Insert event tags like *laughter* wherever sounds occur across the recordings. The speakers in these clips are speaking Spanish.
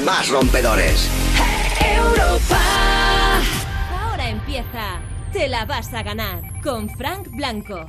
más rompedores. Europa. Ahora empieza. Te la vas a ganar con Frank Blanco.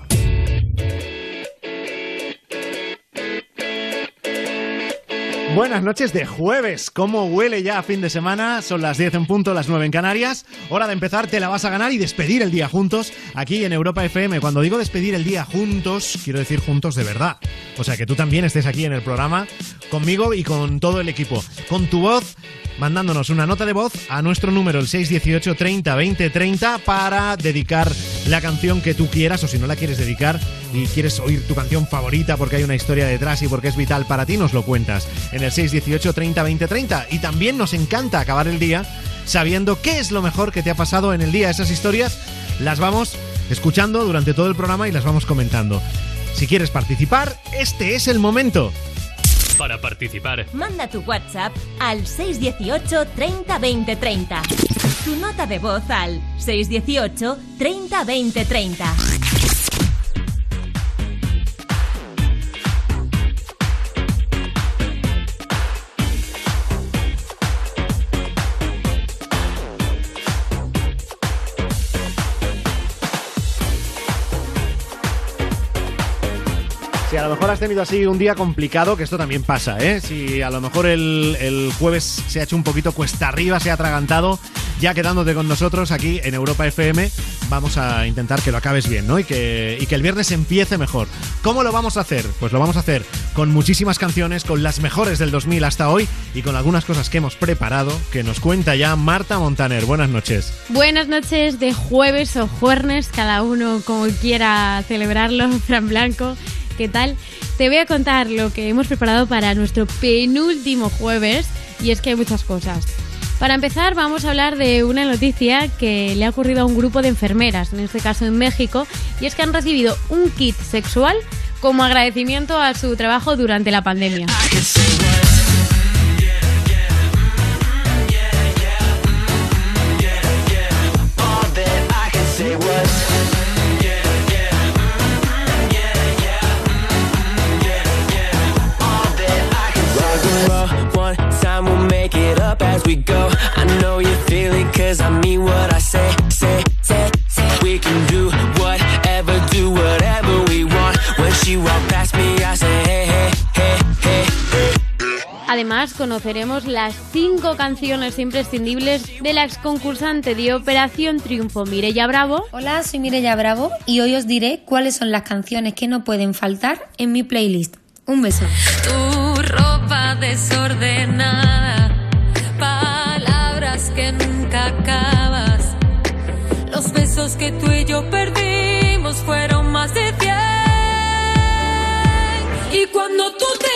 Buenas noches de jueves. ¿Cómo huele ya a fin de semana? Son las 10 en punto, las 9 en Canarias. Hora de empezar, te la vas a ganar y despedir el día juntos aquí en Europa FM. Cuando digo despedir el día juntos, quiero decir juntos de verdad. O sea, que tú también estés aquí en el programa conmigo y con todo el equipo. Con tu voz mandándonos una nota de voz a nuestro número el 618 30 20 30 para dedicar la canción que tú quieras o si no la quieres dedicar y quieres oír tu canción favorita porque hay una historia detrás y porque es vital para ti, nos lo cuentas en el 618 30 20 30 y también nos encanta acabar el día sabiendo qué es lo mejor que te ha pasado en el día. Esas historias las vamos escuchando durante todo el programa y las vamos comentando. Si quieres participar, este es el momento. Para participar, Manda tu WhatsApp al 618 30 20 30. Tu nota de voz al 618 30 20 30. Si a lo mejor has tenido así un día complicado, que esto también pasa, ¿eh? Si a lo mejor el, el jueves se ha hecho un poquito cuesta arriba, se ha atragantado, ya quedándote con nosotros aquí en Europa FM, vamos a intentar que lo acabes bien, ¿no? Y que, y que el viernes empiece mejor. ¿Cómo lo vamos a hacer? Pues lo vamos a hacer con muchísimas canciones, con las mejores del 2000 hasta hoy y con algunas cosas que hemos preparado, que nos cuenta ya Marta Montaner. Buenas noches. Buenas noches de jueves o juernes, cada uno como quiera celebrarlo, *laughs* Fran Blanco. ¿Qué tal? Te voy a contar lo que hemos preparado para nuestro penúltimo jueves y es que hay muchas cosas. Para empezar vamos a hablar de una noticia que le ha ocurrido a un grupo de enfermeras, en este caso en México, y es que han recibido un kit sexual como agradecimiento a su trabajo durante la pandemia. Up as we go. I know you feel it cause I mean what I say, say, say, say. We can do whatever, do whatever we want. When she walk past me, I say, hey, hey, hey, hey, hey. Además, conoceremos las cinco canciones imprescindibles de la exconcursante de Operación Triunfo, Mireya Bravo. Hola, soy Mireya Bravo y hoy os diré cuáles son las canciones que no pueden faltar en mi playlist. Un beso. Tu ropa desordenada, que nunca acabas. Los besos que tú y yo perdimos fueron más de cien. Y cuando tú te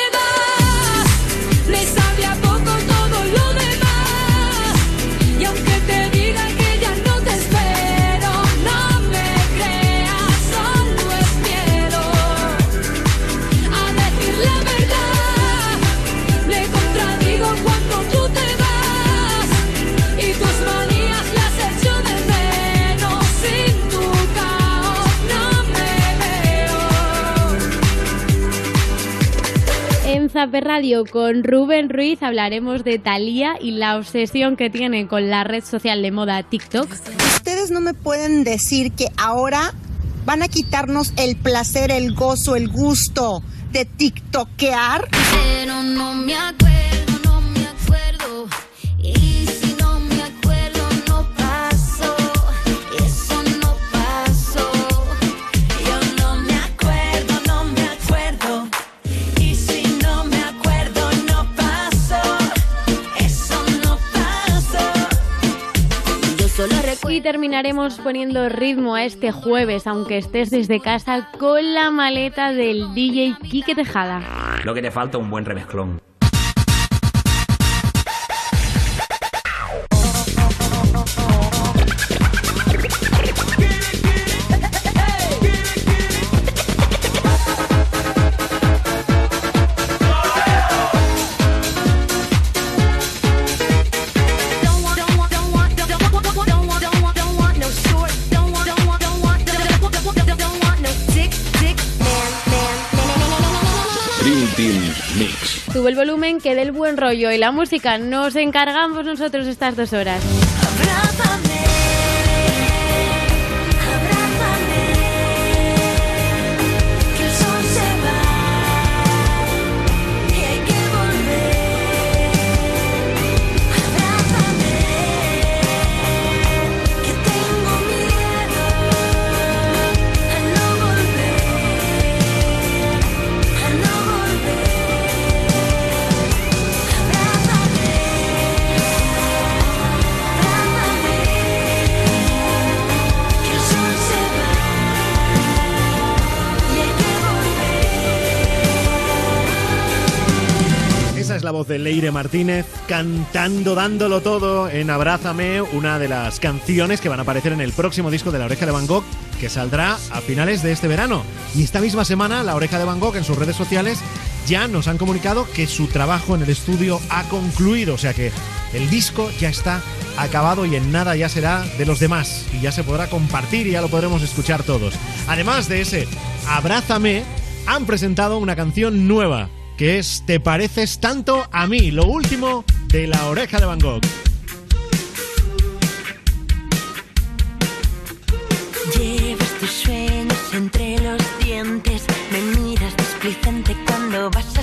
Zaper Radio con Rubén Ruiz hablaremos de Thalía y la obsesión que tiene con la red social de moda TikTok. Ustedes no me pueden decir que ahora van a quitarnos el placer, el gozo, el gusto de tiktokear. Pero no me acuerdo, no me acuerdo. Y Y terminaremos poniendo ritmo a este jueves, aunque estés desde casa, con la maleta del DJ Quique Tejada. Lo que te falta un buen remezclón. Sube el volumen, que del buen rollo y la música nos encargamos nosotros estas dos horas. De Leire Martínez cantando, dándolo todo en Abrázame, una de las canciones que van a aparecer en el próximo disco de La Oreja de Van Gogh, que saldrá a finales de este verano. Y esta misma semana, La Oreja de Van Gogh en sus redes sociales ya nos han comunicado que su trabajo en el estudio ha concluido, o sea que el disco ya está acabado y en nada ya será de los demás y ya se podrá compartir y ya lo podremos escuchar todos. Además de ese Abrázame, han presentado una canción nueva que es Te pareces tanto a mí, lo último de La Oreja de Van Gogh. Llevas tus sueños entre los dientes, me miras displicente cuando vas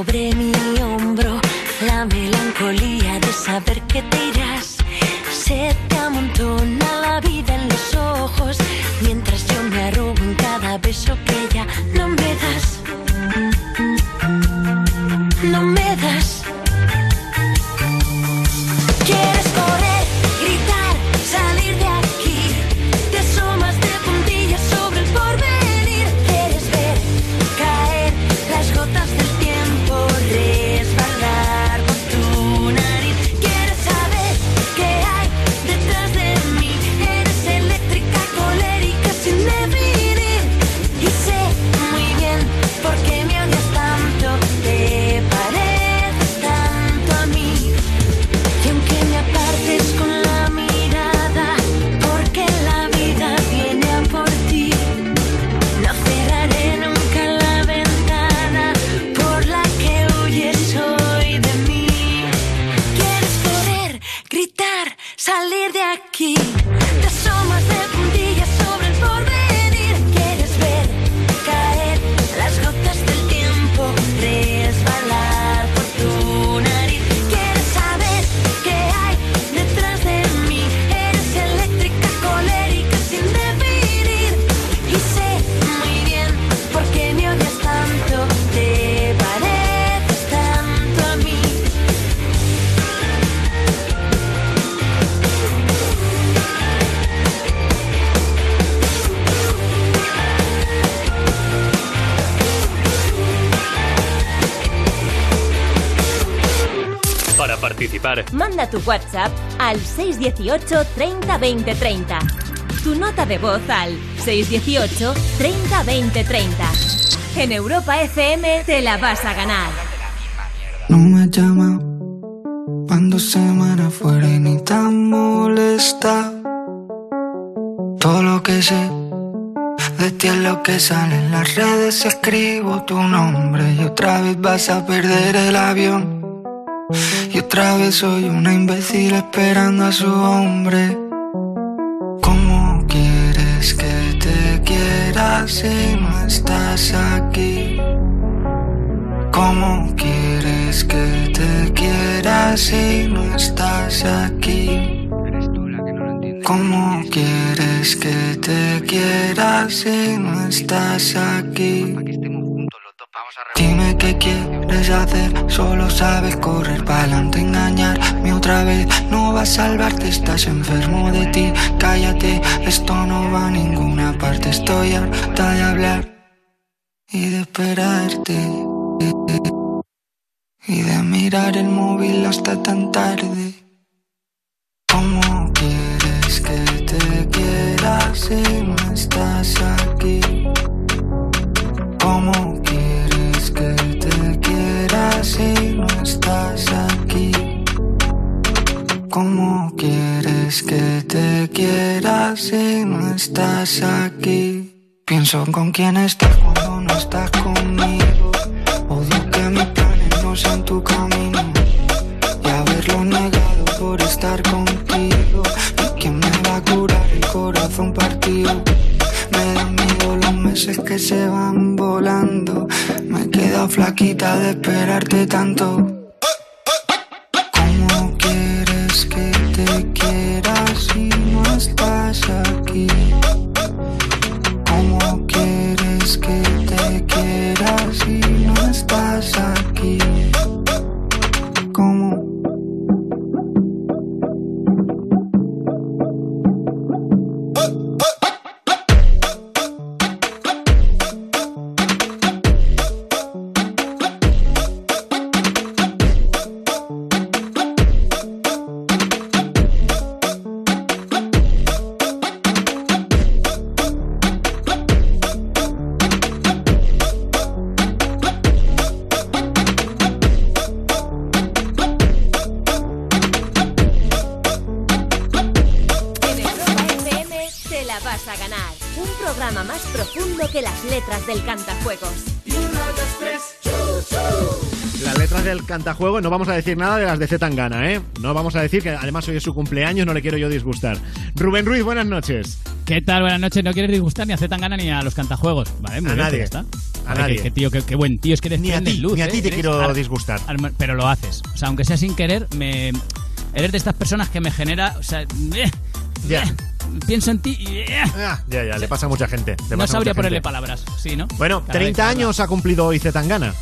sobre mi hombro la melancolía de saber que te. Tu WhatsApp al 618 30 20 30. Tu nota de voz al 618 30 20 30. En Europa FM te la vas a ganar. No me llama cuando semana fuera y ni tan molesta. Todo lo que sé de ti es lo que sale en las redes. Escribo tu nombre y otra vez vas a perder el avión. Otra vez soy una imbécil esperando a su hombre. ¿Cómo quieres que te quiera si no estás aquí? ¿Cómo quieres que te quiera si no estás aquí? ¿Cómo quieres que te quiera si no estás aquí? Dime qué quieres hacer, solo sabes correr para adelante, engañarme otra vez. No va a salvarte, estás enfermo de ti. Cállate, esto no va a ninguna parte. Estoy harta de hablar y de esperarte. Y de mirar el móvil hasta tan tarde. ¿Cómo quieres que te quiera si no estás aquí? ¿Cómo si no estás aquí? ¿Cómo quieres que te quiera si no estás aquí? Pienso con quién estás cuando no estás conmigo. Odio que mis planes no sean tu camino. Y haberlo negado por estar contigo. ¿Y quién me va a curar el corazón partido? Me dan miedo los meses que se van volando. Quedado flaquita de esperarte tanto. No vamos a decir nada de las de Z Tangana, ¿eh? No vamos a decir que además hoy es su cumpleaños, no le quiero yo disgustar. Rubén Ruiz, buenas noches. ¿Qué tal? Buenas noches. No quieres disgustar ni a Zetangana ni a los cantajuegos. Vale, muy A bien, nadie. está. A nadie. Qué, qué tío, qué, qué buen tío. Es que Ni a ti, luz, ni a ¿eh? ti te quiero ar- disgustar. ar- Pero lo haces. O sea, aunque sea sin querer, me... Eres de estas personas que me genera... O sea... eh, Ya. eh, Pienso en ti y... eh, Ya, ya, le pasa a mucha gente. no sabría ponerle gente. palabras. Sí, ¿no? Bueno, Cada vez 30 habla. años ha cumplido hoy Z Tangana.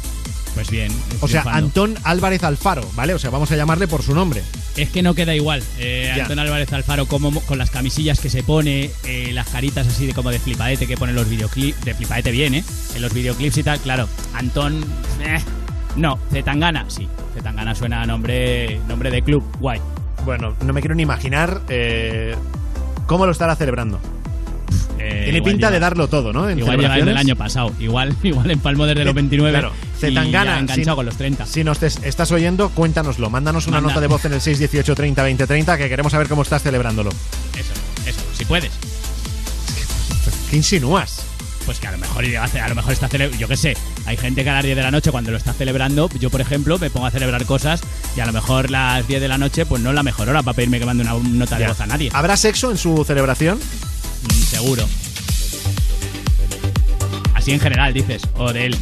Pues bien. O sea, triunfando. Antón Álvarez Alfaro, ¿vale? O sea, vamos a llamarle por su nombre. Es que no queda igual. Eh. Antón Álvarez Alfaro como, con las camisillas que se pone, eh, las caritas así de como de flipadete que pone en los videoclips. De flipadete bien, ¿eh? En los videoclips y tal, claro. Antón... eh, no, Zetangana, sí. Zetangana suena a nombre, nombre de club. Guay. Bueno, no me quiero ni imaginar eh, cómo lo estará celebrando. Eh, Tiene pinta lleva- de darlo todo, ¿no? En Igual llega el del celebraciones. año pasado. Igual, *laughs* igual empalmó desde los 29 Claro, Zetangana, ya enganchado si- con los 30. Si nos estás oyendo, cuéntanoslo. Mándanos una Manda. nota de voz en el 618 30 20 30 que queremos saber cómo estás celebrándolo. Eso, eso, si puedes. ¿Qué insinúas? Pues que a lo mejor a lo mejor está celebrando, yo qué sé, hay gente que a las 10 de la noche cuando lo está celebrando, yo por ejemplo me pongo a celebrar cosas y a lo mejor las 10 de la noche pues no es la mejor hora para pedirme que mande una nota de voz a nadie. ¿Habrá sexo en su celebración? Mm, Seguro. Así en general dices, o de él.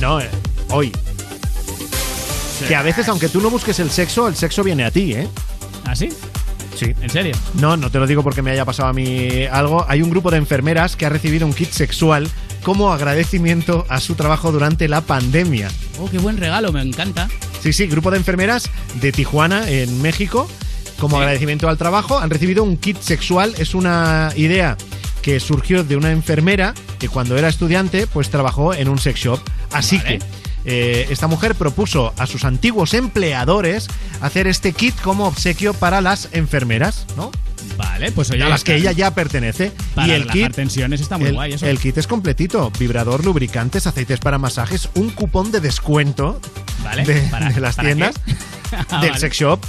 No, eh, hoy. Que a veces, aunque tú no busques el sexo, el sexo viene a ti, ¿eh? ¿Ah, sí? Sí. ¿En serio? No, no te lo digo porque me haya pasado a mí algo. Hay un grupo de enfermeras que ha recibido un kit sexual como agradecimiento a su trabajo durante la pandemia. Oh, qué buen regalo, me encanta. Sí, sí, grupo de enfermeras de Tijuana, en México, como Sí. agradecimiento al trabajo, han recibido un kit sexual. Es una idea que surgió de una enfermera que cuando era estudiante, pues trabajó en un sex shop. Así Vale. que eh, esta mujer propuso a sus antiguos empleadores hacer este kit como obsequio para las enfermeras, ¿no? Vale, pues oye, a las que ella ya pertenece. Para y el kit, tensiones está muy el, guay eso. el kit es completito: vibrador, lubricantes, aceites para masajes, un cupón de descuento Vale, de, ¿para- de las tiendas? *laughs* Ah, del vale. sex shop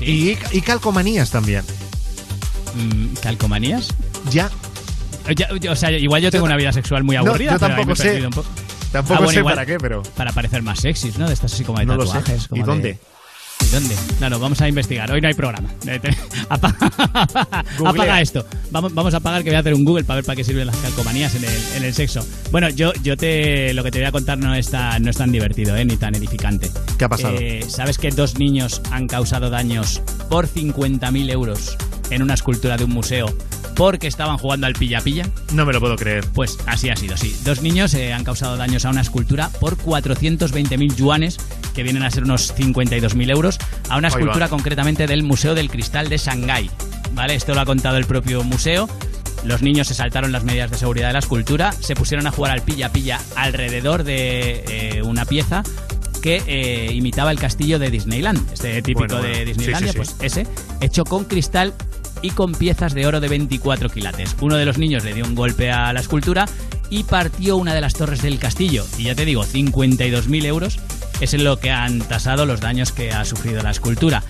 y, y calcomanías también. Mm, ¿Calcomanías? Ya. Ya- ya- o sea, igual yo tengo una vida sexual muy No, aburrida. yo pero ahí tampoco sé. un. Tampoco Ah, bueno, sé para qué, pero. Para parecer más sexys, ¿no? De estas así como de No lo sé. tatuajes. ¿Y de- dónde? ¿Y dónde? Claro, vamos a investigar. Hoy no hay programa. *laughs* Apaga esto. Vamos, vamos a apagar que voy a hacer un Google para ver para qué sirven las calcomanías en el, en el sexo. Bueno, yo, yo te lo que te voy a contar no es tan, no es tan divertido, ¿eh? ni tan edificante. ¿Qué ha pasado? Eh, ¿Sabes que dos niños han causado daños por 50.000 euros en una escultura de un museo porque estaban jugando al pilla-pilla. No me lo puedo creer. Pues así ha sido, sí. Dos niños eh, han causado daños a una escultura por 420.000 yuanes, que vienen a ser unos 52.000 euros, a una escultura concretamente del Museo del Cristal de Shanghái. ¿Vale? Esto lo ha contado el propio museo. Los niños se saltaron las medidas de seguridad de la escultura, se pusieron a jugar al pilla-pilla alrededor de eh, una pieza que eh, imitaba el castillo de Disneyland, este típico Bueno, bueno. de Disneylandia, Sí, sí, sí. pues ese, hecho con cristal y con piezas de oro de 24 quilates. Uno de los niños le dio un golpe a la escultura y partió una de las torres del castillo. Y ya te digo, 52.000 euros es en lo que han tasado los daños que ha sufrido la escultura.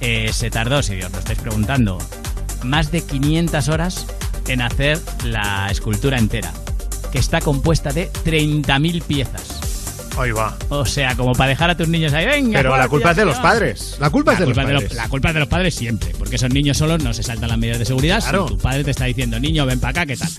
Eh, se tardó, si os lo estáis preguntando, más de 500 horas en hacer la escultura entera, que está compuesta de 30.000 piezas. Ahí va. O sea, como para dejar a tus niños ahí, venga. Pero la culpa es de los tío". padres. La culpa es de los padres. la culpa es de los padres siempre, porque esos niños solos no se saltan las medidas de seguridad. Claro. Si tu padre te está diciendo, niño, ven para acá, ¿qué tal?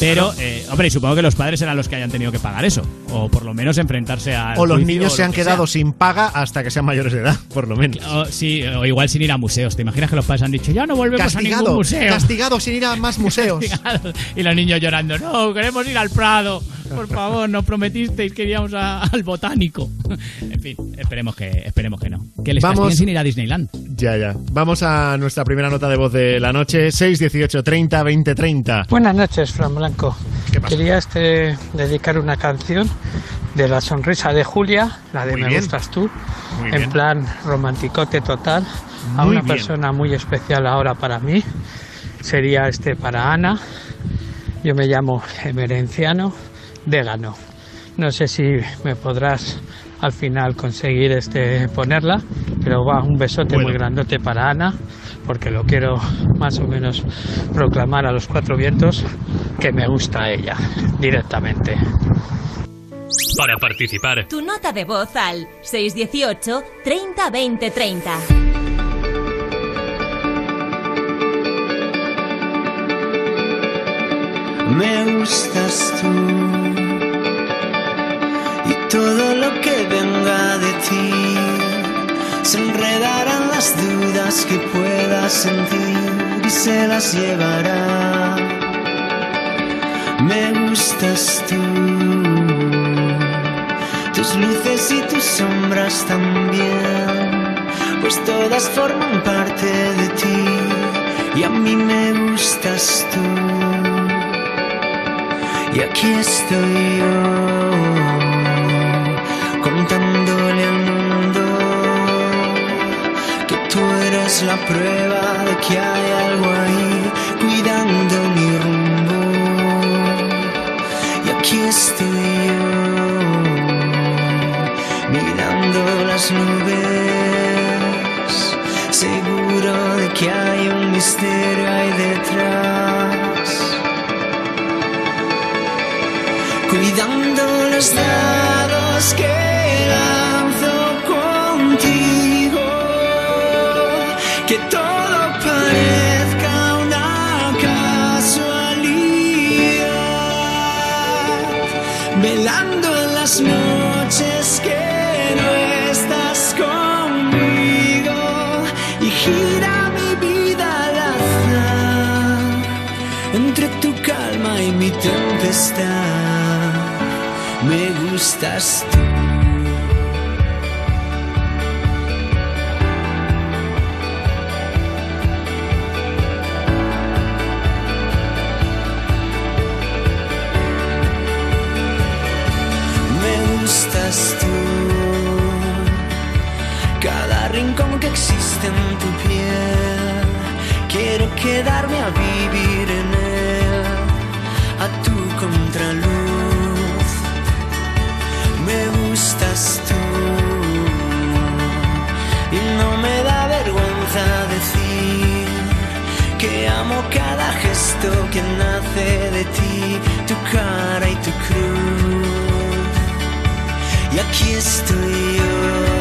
Pero, eh, hombre, y supongo que los padres serán los que hayan tenido que pagar eso. O por lo menos enfrentarse a. O los niños se han quedado sin paga hasta que sean mayores de edad, por lo menos. O, sí, o igual sin ir a museos. ¿Te imaginas que los padres han dicho, ya no volvemos a ningún Castigado, museo? castigado sin ir a más *laughs* museos. Castigado. y los niños llorando, no, queremos ir al Prado. Por favor, nos prometisteis que iríamos a- al botánico. en fin, esperemos que, esperemos que no. Que les Vamos. sin ir a Disneyland. Ya, ya. Vamos a nuestra primera nota de voz de la noche. 618 30 20 30. Buenas noches, Fran Blanco. Quería este, dedicar una canción de La Sonrisa de Julia, la de Muy Me bien. Gustas Tú, Muy en bien. plan romanticote total, a Muy una bien. persona muy especial ahora para mí. Sería este para Ana. Yo me llamo Emerenciano Dégano. No sé si me podrás al final conseguir este ponerla, pero va un besote Bueno. muy grandote para Ana, porque lo quiero más o menos proclamar a los cuatro vientos que me gusta ella directamente. Para participar, Tu nota de voz al 618 30 20 30. Me gustas tú se enredarán las dudas que puedas sentir y se las llevará. Me gustas tú, tus luces y tus sombras también, pues todas forman parte de ti y a mí me gustas tú. Y aquí estoy yo, eres la prueba de que hay algo ahí, cuidando mi rumbo. Y aquí estoy yo, mirando las nubes, seguro de que hay un misterio ahí detrás cuidando los dados que lanzo contigo. Velando en las noches que no estás conmigo y gira mi vida al azar entre tu calma y mi tempestad. Me gustas quiero quedarme a vivir en él, a tu contraluz. Me gustas tú y no me da vergüenza decir que amo cada gesto que nace de ti, tu cara y tu cruz. Y aquí estoy yo,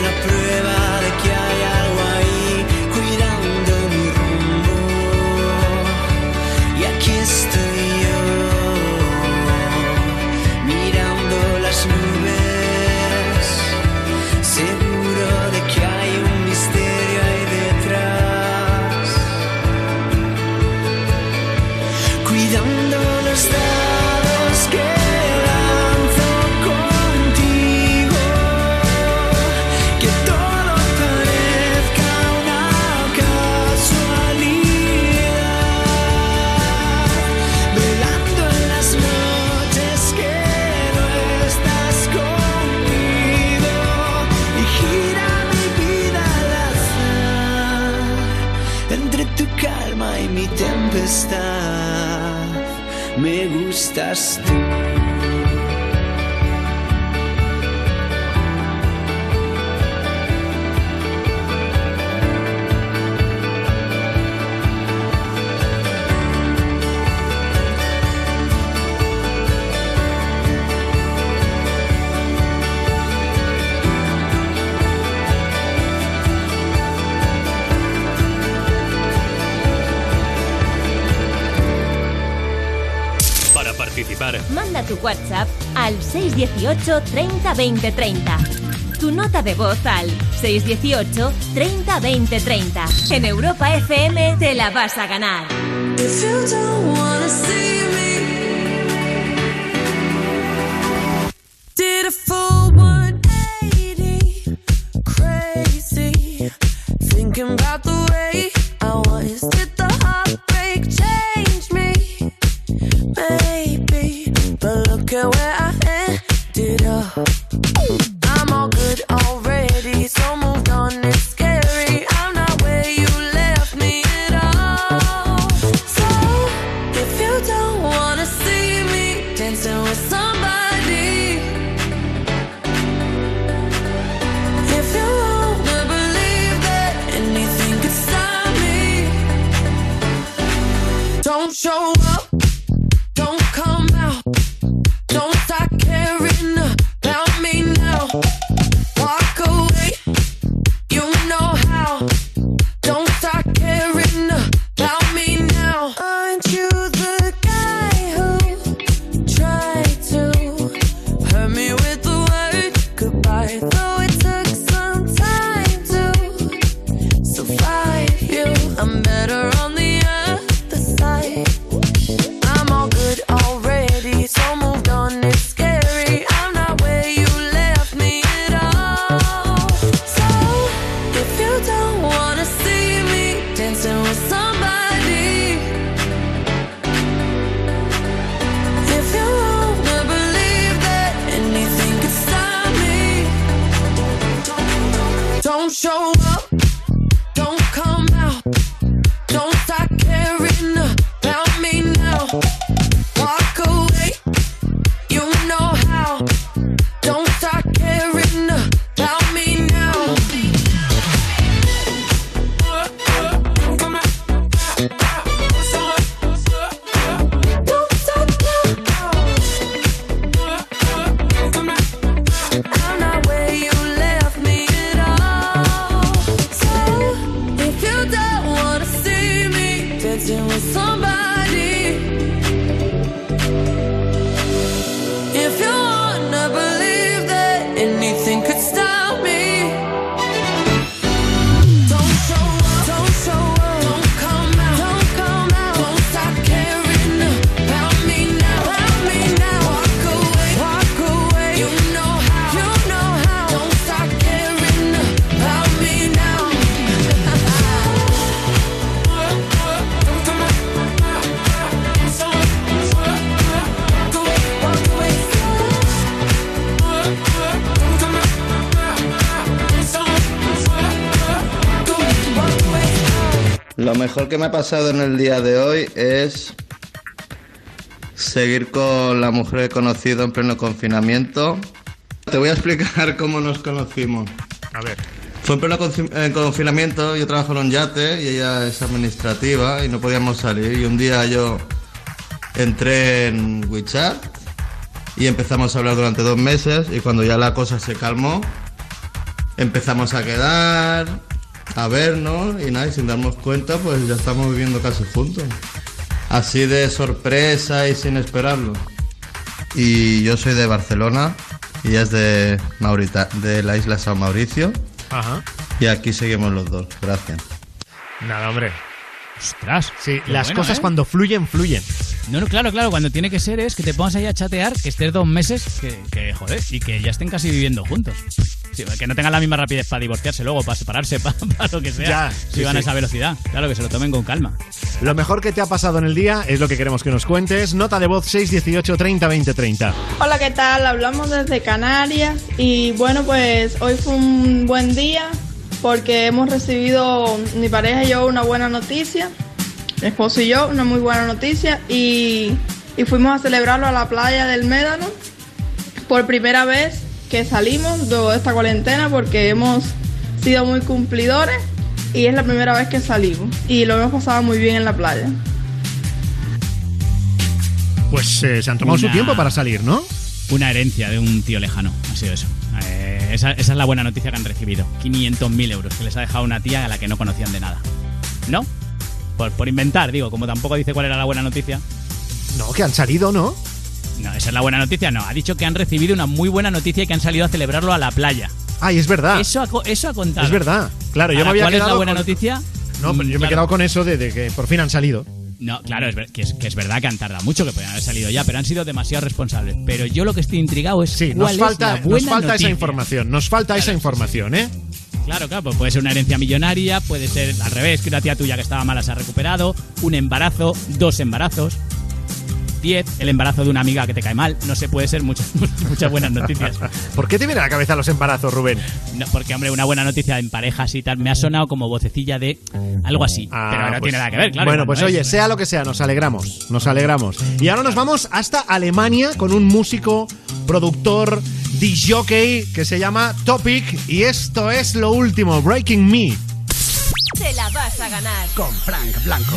la prueba Me gustas tú. Participar, Manda tu WhatsApp al 618 30 20 30. Tu nota de voz al 618 30 20 30. En Europa FM te la vas a ganar. If you don't wanna see mejor que me ha pasado en el día de hoy es seguir con la mujer que he conocido en pleno confinamiento. Te voy a explicar *laughs* cómo nos conocimos. A ver. Fue en pleno eh, confinamiento, yo trabajo en un yate y ella es administrativa y no podíamos salir. Y un día yo entré en WeChat y empezamos a hablar durante dos meses y cuando ya la cosa se calmó, empezamos a quedar, a vernos y nada, y sin darnos cuenta, pues ya estamos viviendo casi juntos. Así de sorpresa y sin esperarlo. Y yo soy de Barcelona y ella es de, Maurita de la isla San Mauricio. Ajá. Y aquí seguimos los dos. Gracias. Nada, hombre. Ostras. Sí, las bueno, cosas ¿eh? cuando fluyen, fluyen. No, no, claro, claro, cuando tiene que ser es que te pongas ahí a chatear, que estés dos meses, que, que, joder, y que ya estén casi viviendo juntos. Sí, que no tengan la misma rapidez para divorciarse luego, para separarse, *laughs* para, para lo que sea. Ya, si sí, van a esa velocidad. Claro, que se lo tomen con calma. Lo mejor que te ha pasado en el día es lo que queremos que nos cuentes. Nota de voz 618 30 20 30. Hola, ¿qué tal? Hablamos desde Canarias y bueno, pues hoy fue un buen día porque hemos recibido, mi pareja y yo, una buena noticia. mi esposo y yo, una muy buena noticia y, y fuimos a celebrarlo a la playa del Médano por primera vez que salimos de esta cuarentena porque hemos sido muy cumplidores y es la primera vez que salimos y lo hemos pasado muy bien en la playa. Pues eh, se han tomado su Una- tiempo para salir, ¿no? Una herencia de un tío lejano, ha sido eso. Eh, esa, esa es la buena noticia que han recibido. 500.000 euros que les ha dejado una tía a la que no conocían de nada. ¿No? Por, por inventar, digo, como tampoco dice cuál era la buena noticia. No, que han salido, ¿no? No, esa es la buena noticia, no. Ha dicho que han recibido una muy buena noticia y que han salido a celebrarlo a la playa. Ay, es verdad. Eso ha, eso ha contado. Es verdad. Claro, yo me Ahora, había ¿Cuál es quedado la buena con- noticia? No, pero yo me he quedado con eso de, de que por fin han salido. No, claro, es, ver- que, es, que es verdad que han tardado mucho, que podrían haber salido ya, pero han sido demasiado responsables. Pero yo lo que estoy intrigado es Sí, cuál nos es falta, la nos falta esa información. Nos falta esa información, ¿eh? Claro, claro, pues puede ser una herencia millonaria, puede ser al revés, que una tía tuya que estaba mala se ha recuperado, un embarazo, dos embarazos, diez, el embarazo de una amiga que te cae mal, no sé, puede ser muchas, *laughs* muchas buenas noticias. ¿Por qué te viene a la cabeza los embarazos, Rubén? No, porque, hombre, una buena noticia en parejas y tal, me ha sonado como vocecilla de algo así, pero no pues- tiene nada que ver, claro. Bueno, pues oye, es. sea lo que sea, nos alegramos, nos alegramos. Y ahora nos vamos hasta Alemania con un músico, productor, disjockey que se llama Topic y esto es lo último, Breaking Me. Te la vas a ganar. Con Frank Blanco.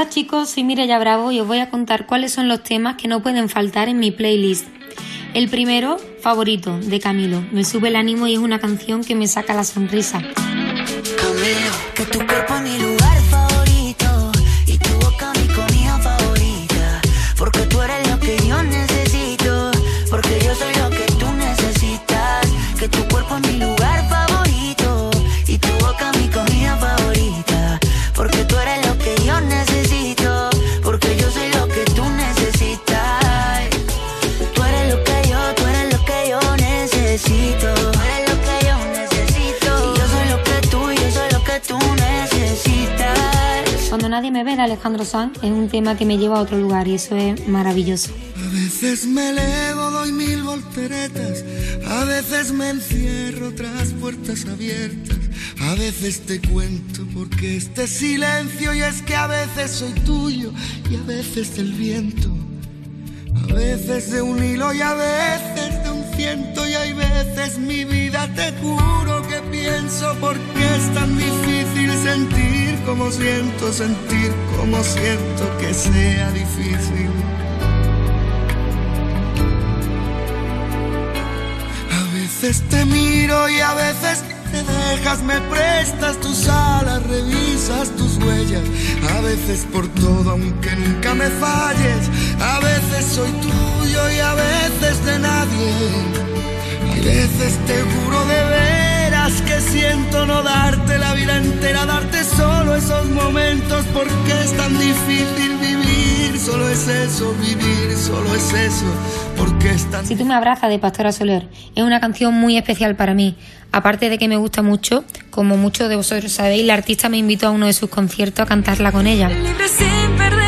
Hola chicos, soy Mireya Bravo y os voy a contar cuáles son los temas que no pueden faltar en mi playlist. El primero, favorito, de Camilo. Me sube el ánimo y es una canción que me saca la sonrisa. Camilo, que tu Déjeme ver a Alejandro Sanz es un tema que me lleva a otro lugar y eso es maravilloso. A veces me elevo, doy mil volteretas. A veces me encierro tras puertas abiertas. A veces te cuento porque este silencio y es que a veces soy tuyo y a veces del viento. A veces de un hilo y a veces ciento y hay veces mi vida te juro que pienso porque es tan difícil sentir como siento, sentir como siento que sea difícil. A veces te miro y a veces dejas, me prestas tus alas, revisas tus huellas. A veces por todo, aunque nunca me falles. A veces soy tuyo y a veces de nadie. Hay veces te juro de veras que siento no darte la vida entera, darte solo esos momentos porque es tan difícil vivir. Solo es eso, vivir, solo es eso, porque es tan Si tú me abrazas de Pastora Soler es una canción muy especial para mí. Aparte de que me gusta mucho, como muchos de vosotros sabéis, la artista me invitó a uno de sus conciertos a cantarla con ella. Libre sin perder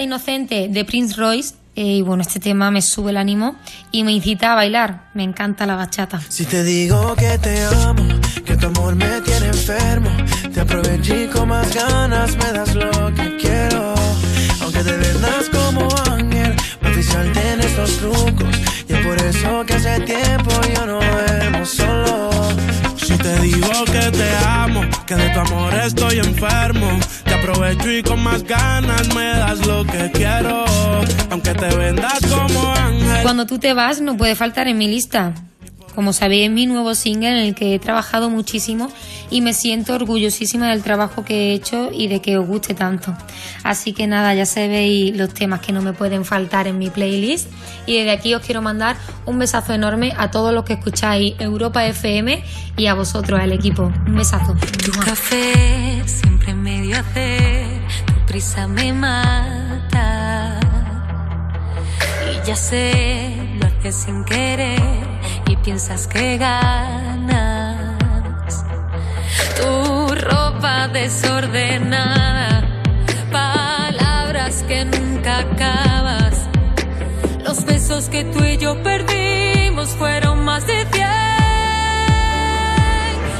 de Inocente de Prince Royce. eh, y bueno, este tema me sube el ánimo y me incita a bailar. Me encanta la bachata. Si te digo que te amo, que tu amor me tiene enfermo, te aproveché con más ganas me das lo que quiero. Aunque te vendas como ángel, para oficiarte en estos trucos. Y es por eso que hace tiempo yo no duermo solo. Si te digo que te amo, que de tu amor estoy enfermo, te aprovecho y con más ganas me das lo que quiero. Aunque te vendas como ángel. Cuando tú te vas no puede faltar en mi lista. Como sabéis, mi nuevo single en el que he trabajado muchísimo y me siento orgullosísima del trabajo que he hecho y de que os guste tanto. Así que nada, ya sabéis los temas que no me pueden faltar en mi playlist. Y desde aquí os quiero mandar un besazo enorme a todos los que escucháis Europa FM y a vosotros, al equipo. Un besazo. Tu café siempre medio hacer, tu prisa me mata. Piensas que ganas. Tu ropa desordenada, palabras que nunca acabas. Los besos que tú y yo perdimos fueron más de cien.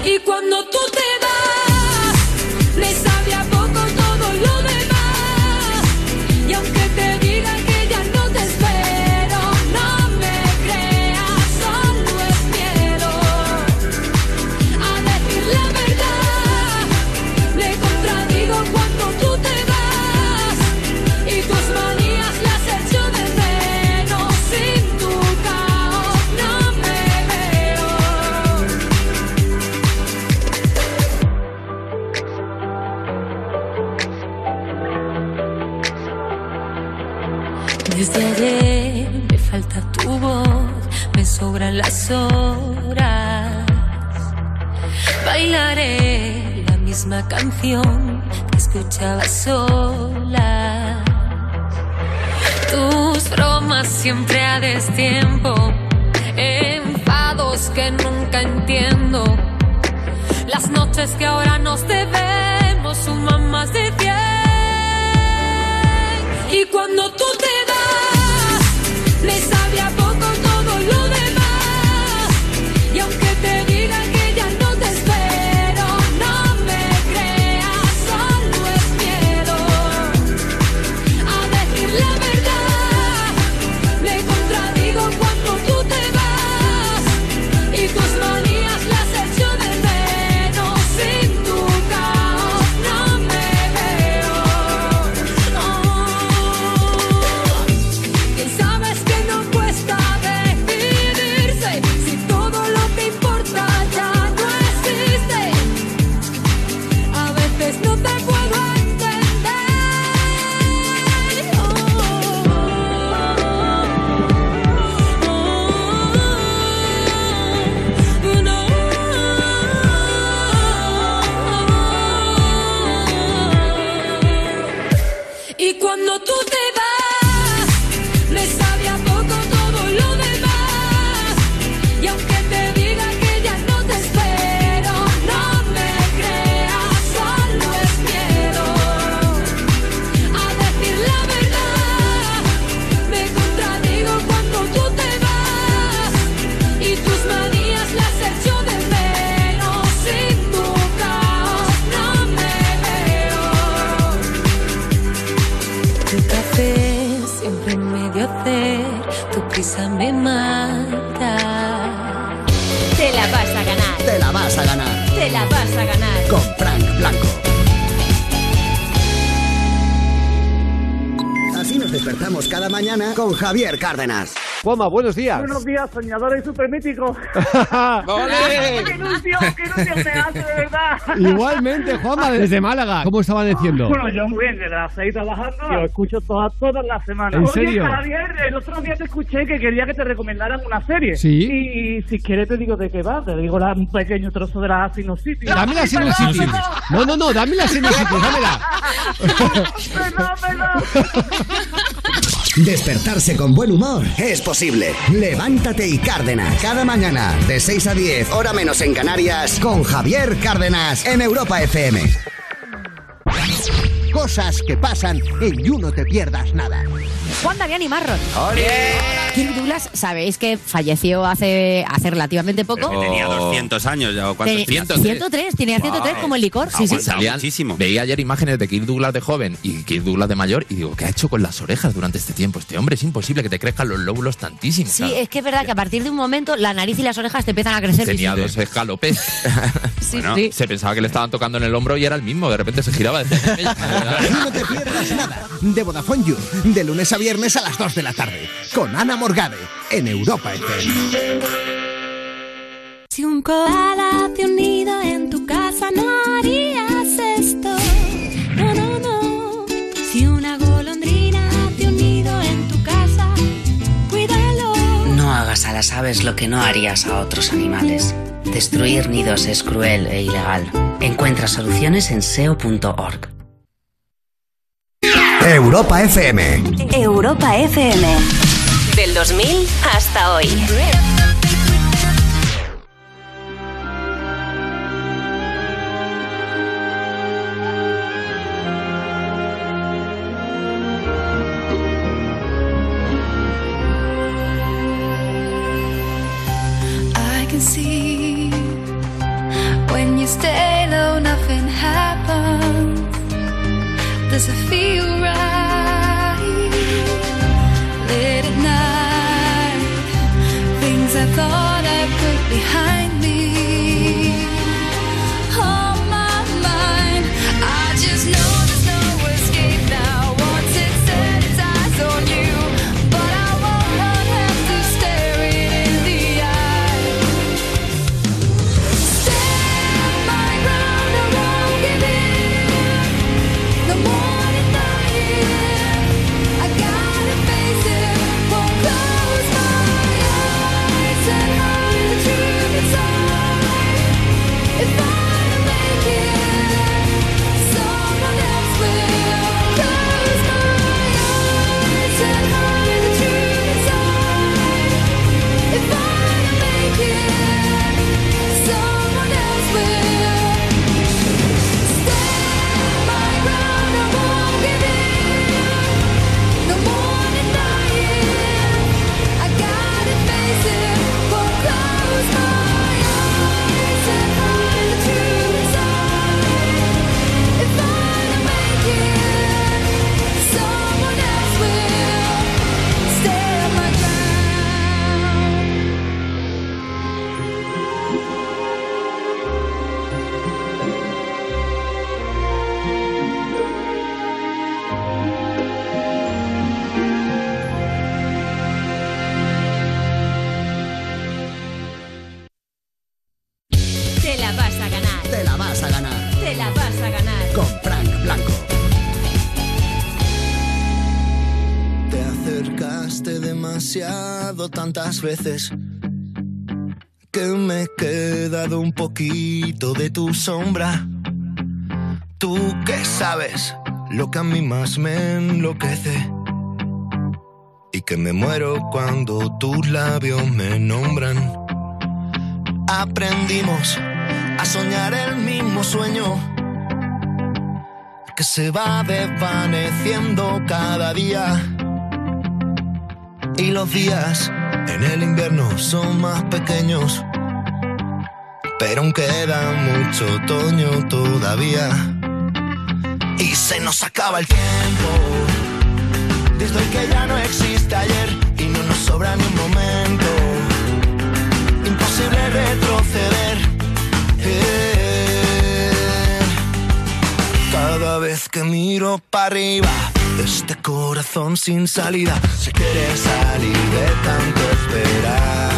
Y cuando tú te horas. Bailaré la misma canción que escuchaba sola. Tus bromas siempre a destiempo, enfados que nunca entiendo. Las noches que ahora nos debemos suman más de cien. Y cuando tú te vas, me Despertamos cada mañana con Javier Cárdenas. Juanma, buenos días. Buenos días, soñador y supermítico. *laughs* ¡Ole! ¡Qué ilusión, qué ilusión me hace, de verdad! Igualmente, Juanma, desde Málaga. ¿Cómo está amaneciendo? Bueno, yo muy bien, desde las seis trabajando, lo escucho todas, todas las semanas. ¿En Oye, serio? Javier, el otro día te escuché que quería que te recomendaran una serie. Sí. Y, si quieres te digo de qué va, te digo la- un pequeño trozo de la Sinusitis. Dame la sinusitis. No, no, no, dame la sinusitis, dámela. *laughs* Perdón. *laughs* Despertarse con buen humor es posible. Levántate y Cárdenas. Cada mañana, de 6 a 10, hora menos en Canarias, con Javier Cárdenas en Europa FM. Cosas que pasan en You No Te Pierdas Nada. Juan Damián y Marron. Kirk Douglas, sabéis que falleció hace, hace relativamente poco. Tenía 200 años ya, ¿o cuántos? Tenía 103, tenía 103 como el licor. Sí, sí. Salían- Veía ayer imágenes de Kirk Douglas de joven y Kirk Douglas de mayor y digo, ¿qué ha hecho con las orejas durante este tiempo? Este hombre es imposible que te crezcan los lóbulos tantísimo. Sí, es que es verdad que a partir de un momento la nariz y las orejas te empiezan a crecer. Tenía dos escalopes. *laughs* Sí, Bueno, sí. Se pensaba que le estaban tocando en el hombro y era el mismo. De repente se giraba. *laughs* No Te Pierdas Nada. De Vodafone You. De lunes a viernes a las 2 de la tarde. Con Ana Morgade. En Europa FM. Si un koala te unido en tu casa no harías esto. No, no, no. Si una golondrina te unido en tu casa, cuídalo. No hagas a las aves lo que no harías a otros animales. Destruir nidos es cruel e ilegal. Encuentra soluciones en seo.org. Europa FM. Europa FM. Del 2000 hasta hoy. Veces que me he quedado un poquito de tu sombra. Tú que sabes lo que a mí más me enloquece. Y que me muero cuando tus labios me nombran. Aprendimos a soñar el mismo sueño que se va desvaneciendo cada día. Y los días en el invierno son más pequeños, pero aún queda mucho otoño todavía. Y se nos acaba el tiempo, desde el que ya no existe ayer y no nos sobra ni un momento. Imposible retroceder. Eh. Cada vez que miro para arriba, este corazón sin salida se quiere salir de tanto esperar.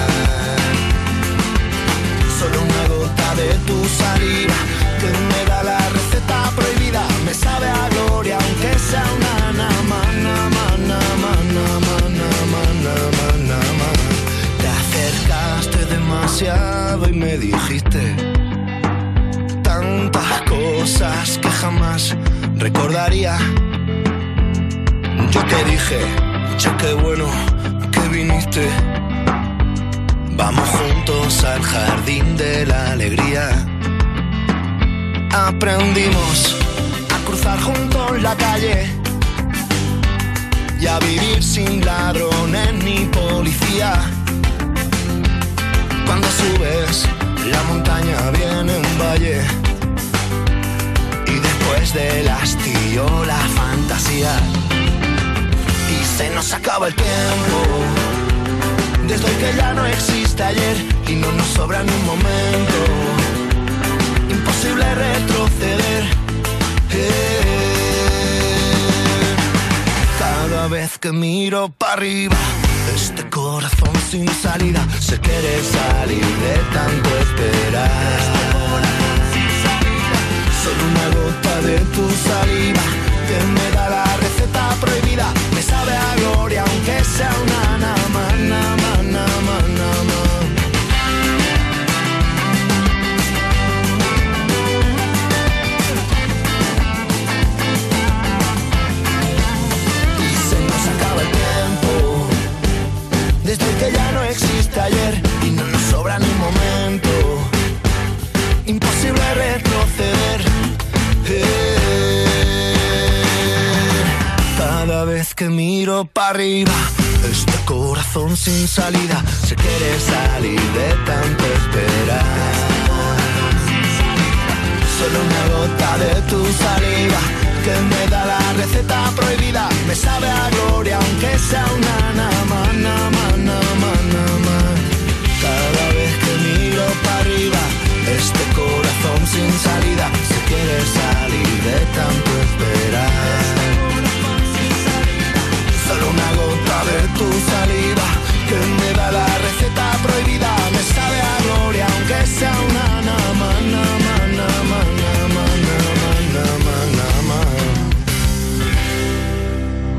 Solo una gota de tu saliva que me da la receta prohibida. Me sabe a gloria, aunque sea una nama, nama, nama, nama, nama, nama, nama. Te acercaste demasiado y me dijiste tantas cosas que jamás recordaría. Yo te dije, ya qué bueno que viniste. Vamos juntos al jardín de la alegría. Aprendimos a cruzar juntos la calle y a vivir sin ladrones ni policía. Cuando subes la montaña viene un valle y después del hastío la fantasía y se nos acaba el tiempo. Desde el que ya no existe ayer y no nos sobra ni un momento. Imposible retroceder. Eh, cada vez que miro para arriba este corazón sin salida se quiere salir de tanto esperar. Solo una gota de tu saliva que me da la receta prohibida. Me sabe a gloria aunque sea una nama, nama, nama, nama. Y se nos acaba el tiempo desde que ya no existe ayer que miro para arriba, este corazón sin salida se quiere salir de tanto esperar. Solo una gota de tu saliva que me da la receta prohibida. Me sabe a gloria aunque sea una nama, nama, nama, nama. Cada vez que miro para arriba, este corazón sin salida se quiere salir de tanto esperar. Me da la receta prohibida. Me a gloria aunque sea una.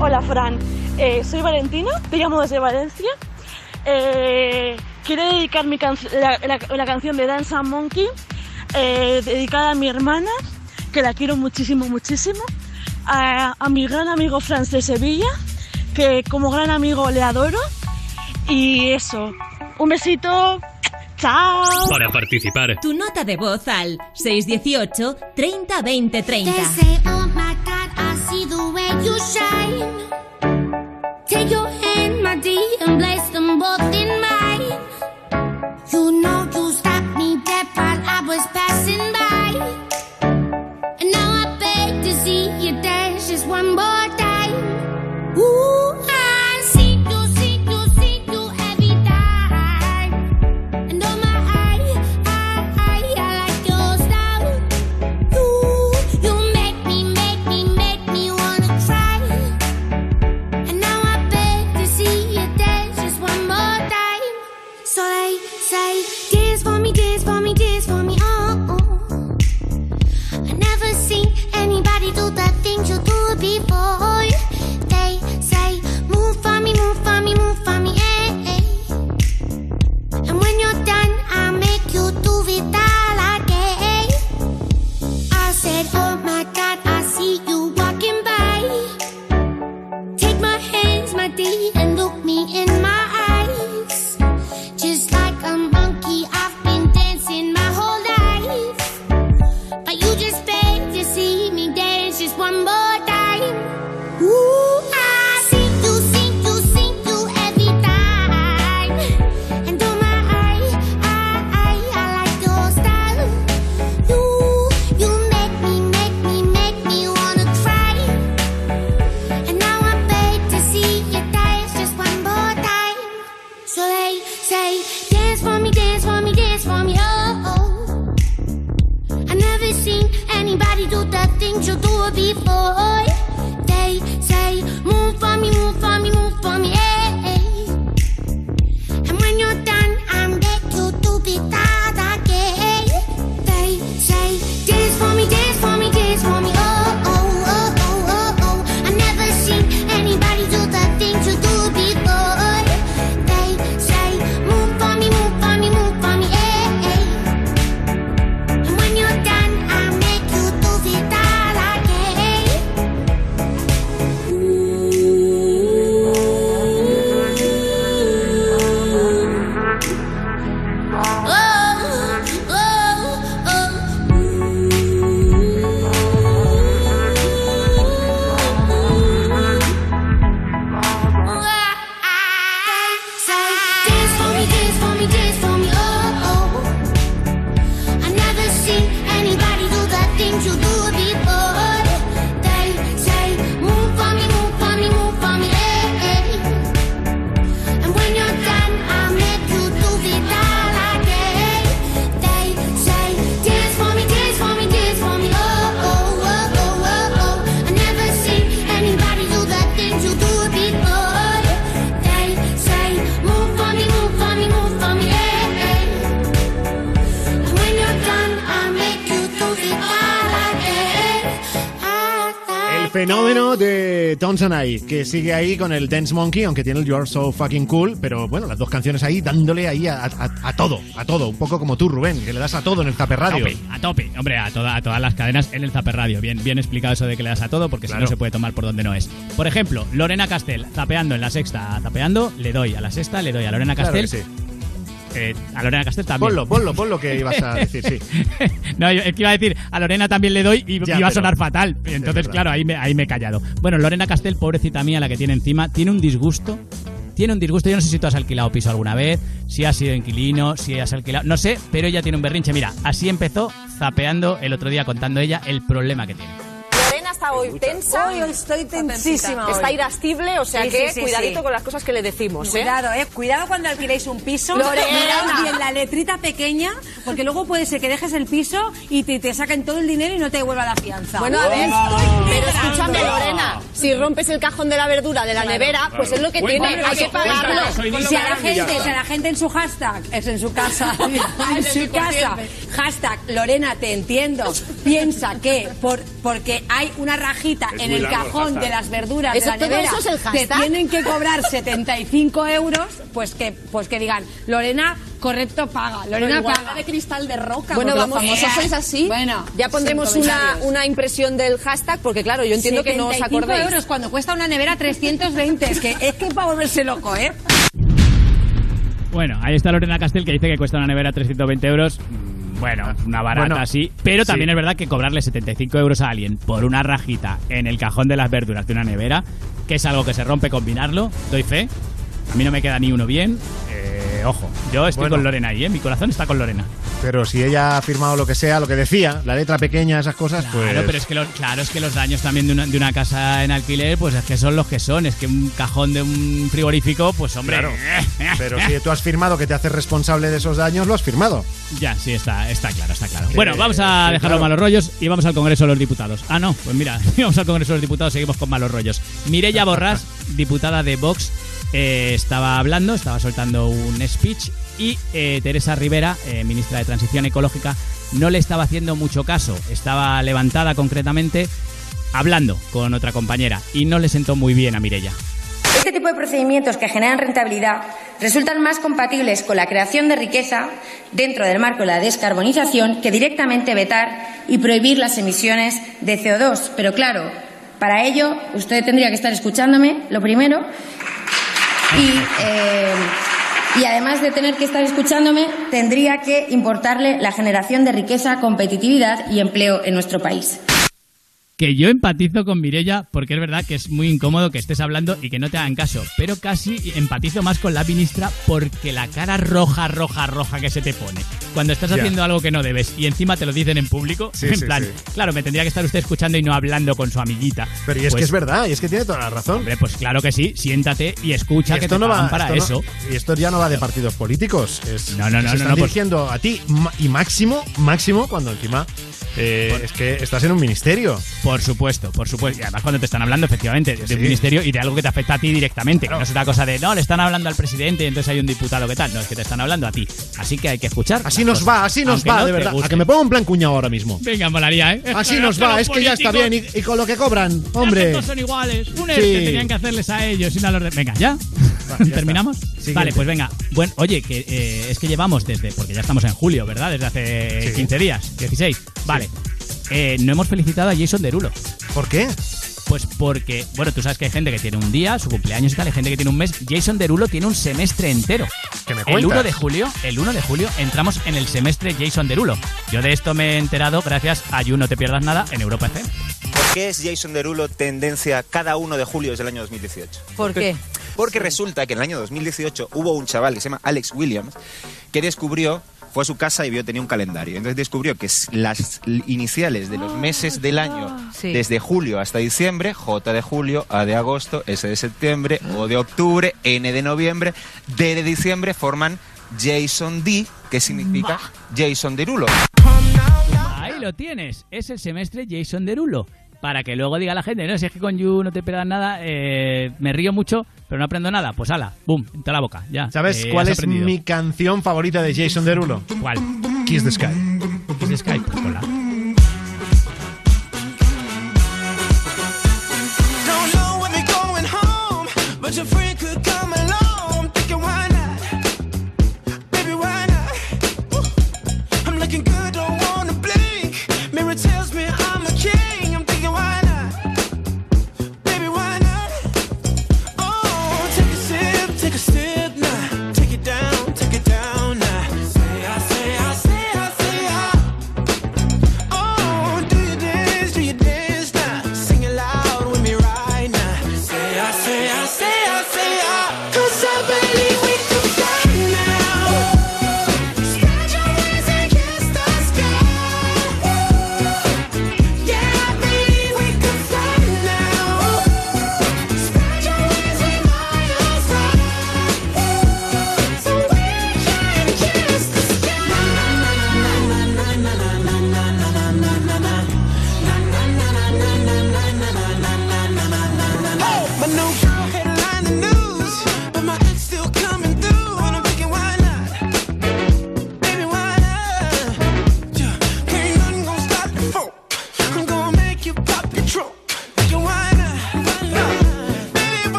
Hola Fran, Eh, soy Valentina, te llamo desde Valencia. Eh, quiero dedicar mi la, canción de Dance and Monkey eh, dedicada a mi hermana, que la quiero muchísimo, muchísimo. A, a mi gran amigo Franz de Sevilla, que como gran amigo le adoro. Y eso, un besito, chao. Para participar. Tu nota de voz al 618 30 20 30. Que sigue ahí con el Dance Monkey, aunque tiene el You're So Fucking Cool, pero bueno, las dos canciones ahí dándole ahí a, a- a todo, a todo, un poco como tú, Rubén, que le das a todo en el Zaper Radio. A tope, a tope. Hombre, a, toda- a todas las cadenas en el Zaper Radio. Bien, bien explicado eso de que le das a todo, porque si no se puede tomar por donde no es. Por ejemplo, Lorena Castel, zapeando en la sexta, zapeando, le doy. A la sexta le doy a Lorena Claro Castel. que sí. Eh, a Lorena Castel también. Ponlo, ponlo, ponlo que ibas a *laughs* decir, sí. no, yo es que iba a decir, a Lorena también le doy y Ya, iba a sonar fatal. Entonces, claro, ahí me, ahí me he callado. Bueno, Lorena Castel, pobrecita mía, la que tiene encima, tiene un disgusto. Tiene un disgusto. Yo no sé si tú has alquilado piso alguna vez, si has sido inquilino, si has alquilado. No sé, pero ella tiene un berrinche. Mira, así empezó zapeando el otro día contando ella el problema que tiene. Está hoy tensa. Hoy estoy tensísima. Está hoy. irascible, o sea Sí, que sí, sí, cuidadito sí. con las cosas que le decimos. ¿eh? Cuidado, eh. Cuidado cuando alquiléis un piso. Miraos bien la letrita pequeña, porque luego puede ser que dejes el piso y te, te saquen todo el dinero y no te devuelva la fianza. Bueno, a ver, Estoy pero escúchame, Lorena, si rompes el cajón de la verdura de la Claro. nevera, pues es lo que Bueno, tiene, hay que pagarlo. Y si a la gente, si a la gente en su hashtag, es en su casa, *laughs* en su casa, hashtag Lorena te entiendo, piensa que por porque hay una rajita Es en el largo cajón de las verduras Eso- de la nevera, eso es el te hashtag. tienen que cobrar 75 euros, pues que pues que digan, Lorena, correcto, paga. Lorena igual paga. de cristal de roca. Bueno, vamos, vamos, sois así. Bueno, ya pondremos una, una impresión del hashtag, porque claro, yo entiendo que no os 75 acordéis. euros cuando cuesta una nevera 320. Es que es que para volverse loco, ¿eh? Bueno, ahí está Lorena Castel que dice que cuesta una nevera 320 euros. Bueno, una barata Bueno, así. Pero sí. también es verdad que cobrarle 75 euros a alguien por una rajita en el cajón de las verduras de una nevera, que es algo que se rompe combinarlo, doy fe. A mí no me queda ni uno bien. Eh, ojo, yo estoy Bueno. con Lorena ahí, ¿eh? Mi corazón está con Lorena. Pero si ella ha firmado lo que sea, lo que decía, la letra pequeña, esas cosas, pues... Claro, pero es que los, claro, es que los daños también de una, de una casa en alquiler, pues es que son los que son. Es que un cajón de un frigorífico, pues hombre. Claro. Pero *laughs* si tú has firmado que te haces responsable de esos daños, lo has firmado. Ya, sí, está, está claro, está claro. Bueno, vamos a que dejar claro. los malos rollos y vamos al Congreso de los Diputados. Ah, no, pues mira, *laughs* vamos al Congreso de los Diputados, seguimos con malos rollos. Mireya Borrás, diputada de Vox, eh, estaba hablando, estaba soltando un speech y eh, Teresa Rivera, eh, ministra de Transición Ecológica, no le estaba haciendo mucho caso. Estaba levantada concretamente hablando con otra compañera y no le sentó muy bien a Mireya. Este tipo de procedimientos que generan rentabilidad resultan más compatibles con la creación de riqueza dentro del marco de la descarbonización que directamente vetar y prohibir las emisiones de CO2. Pero claro, para ello usted tendría que estar escuchándome, lo primero, Y, eh, y además de tener que estar escuchándome, tendría que importarle la generación de riqueza, competitividad y empleo en nuestro país. Que yo empatizo con Mirella porque es verdad que es muy incómodo que estés hablando y que no te hagan caso, pero casi empatizo más con la ministra porque la cara roja, roja, roja que se te pone cuando estás haciendo algo que no debes y encima te lo dicen en público, Sí, en sí, plan, sí. claro, me tendría que estar usted escuchando y no hablando con su amiguita. Pero y es Pues, que es verdad, y es que tiene toda la razón. Hombre, pues claro que sí, siéntate y escucha Y que esto te no va para esto no- eso. y esto ya no va de partidos políticos. Es, No, no, no, se están no, pues- dirigiendo a ti y máximo, máximo cuando encima eh, es que estás en un ministerio. Por supuesto, por supuesto. Y además cuando te están hablando efectivamente de Sí. un ministerio y de algo que te afecta a ti directamente. que No es una cosa de, no, le están hablando al presidente y entonces hay un diputado que tal. No, es que te están hablando a ti. Así que hay que escuchar. Así nos cosas, va, así nos aunque va, no de verdad. A que me pongo un plan cuñado ahora mismo. Venga, molaría, ¿eh? Así nos que va, los es que ya está bien. Y, y con lo que cobran, hombre. Todos son iguales. Un Sí. ERTE tenían que hacerles a ellos y no a los de... Venga, ¿ya? *laughs* ¿Terminamos? Siguiente. Vale, pues venga. Bueno, oye, que eh, es que llevamos desde... Porque ya estamos en julio, ¿verdad? Desde hace Sí. 15 días, 16. Vale. Eh, no hemos felicitado a Jason Derulo. ¿Por qué? Pues porque, bueno, tú sabes que hay gente que tiene un día, su cumpleaños y tal, hay gente que tiene un mes. Jason Derulo tiene un semestre entero. ¿Qué me El cuentas? 1 de julio, el 1 de julio entramos en el semestre Jason Derulo. Yo de esto me he enterado gracias a You No Te Pierdas Nada en Europa FM. ¿Por qué es Jason Derulo tendencia cada 1 de julio desde el año 2018? ¿Por qué? Porque resulta que en el año 2018 hubo un chaval que se llama Alex Williams que descubrió, fue a su casa y vio, tenía un calendario. Entonces descubrió que las iniciales de los meses del año, Sí. desde julio hasta diciembre, J de julio, A de agosto, S de septiembre, O de octubre, N de noviembre, D de diciembre, forman Jason D, que significa Jason Derulo. Ahí lo tienes, es el semestre Jason Derulo. Para que luego diga la gente, no, si es que con You no te pierdas nada, eh, me río mucho, pero no aprendo nada. Pues ala, boom, en toda la boca, ya. ¿Sabes eh, cuál es aprendido. mi canción favorita de Jason Derulo? ¿Cuál? Kiss the Sky. Kiss the Sky, pues ponla.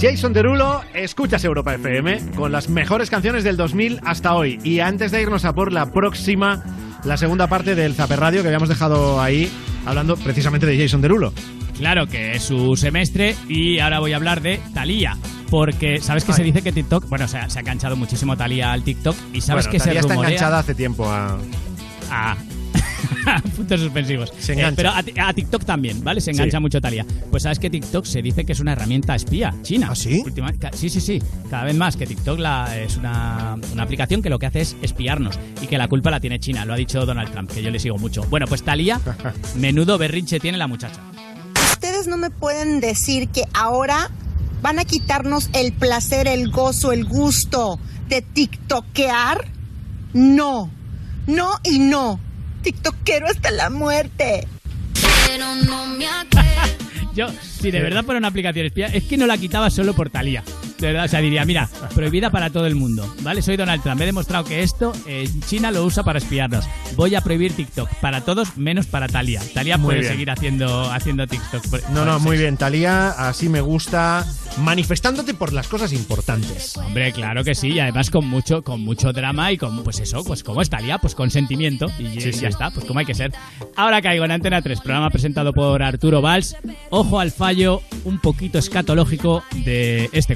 Jason Derulo, escuchas Europa FM con las mejores canciones del 2000 hasta hoy. Y antes de irnos a por la próxima, la segunda parte del Zaper Radio que habíamos dejado ahí, hablando precisamente de Jason Derulo. Claro que es su semestre y ahora voy a hablar de Thalía. Porque sabes que se dice que TikTok, bueno, se ha, se ha enganchado muchísimo Thalía al TikTok y sabes Bueno, que se Thalía está rumorea- enganchada hace tiempo a... a *laughs* puntos suspensivos. Se Eh, pero a, ti- a TikTok también, ¿vale? Se engancha Sí. mucho Talia. Pues sabes que TikTok se dice que es una herramienta espía china. ¿Ah, sí? sí, sí, sí. Cada vez más que TikTok la, es una, una aplicación que lo que hace es espiarnos y que la culpa la tiene China. Lo ha dicho Donald Trump, que yo le sigo mucho. Bueno, pues Talia, *laughs* menudo berrinche tiene la muchacha. Ustedes no me pueden decir que ahora van a quitarnos el placer, el gozo, el gusto de tiktokear. No, no y no. Tiktokero hasta la muerte. Pero no me *laughs* Yo, si de verdad fuera una aplicación espía, es que no la quitaba solo por Talía. De verdad, o sea, diría, mira, *laughs* prohibida para todo el mundo, ¿vale? Soy Donald Trump, he demostrado que esto eh, China lo usa para espiarnos. Voy a prohibir TikTok para todos menos para Talía. Talía Muy puede bien. seguir haciendo, haciendo TikTok. por- No, por no, muy bien, Talía, así me gusta, manifestándote por las cosas importantes. Hombre, claro que sí, y además con mucho, con mucho drama y con, pues eso, pues como es Talía, pues con sentimiento, y Sí, ya sí. está, pues como hay que ser. Ahora caigo en Antena 3, programa presentado por Arturo Valls. Ojo al fallo un poquito escatológico de este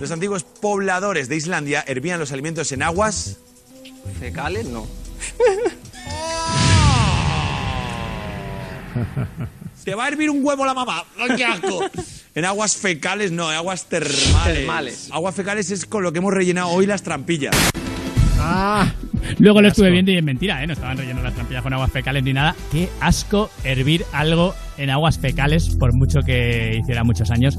Los antiguos pobladores de Islandia hervían los alimentos en aguas. ¿Fecales? No. *laughs* Te va a hervir un huevo la mamá. ¡Ay, ¡Qué asco! En aguas fecales, no, en aguas termales. Termales. Aguas fecales es con lo que hemos rellenado hoy las trampillas. Ah. Luego lo estuve viendo y es mentira, ¿eh? No estaban rellenando las trampillas con aguas fecales ni nada. Qué asco hervir algo en aguas fecales, por mucho que hiciera muchos años.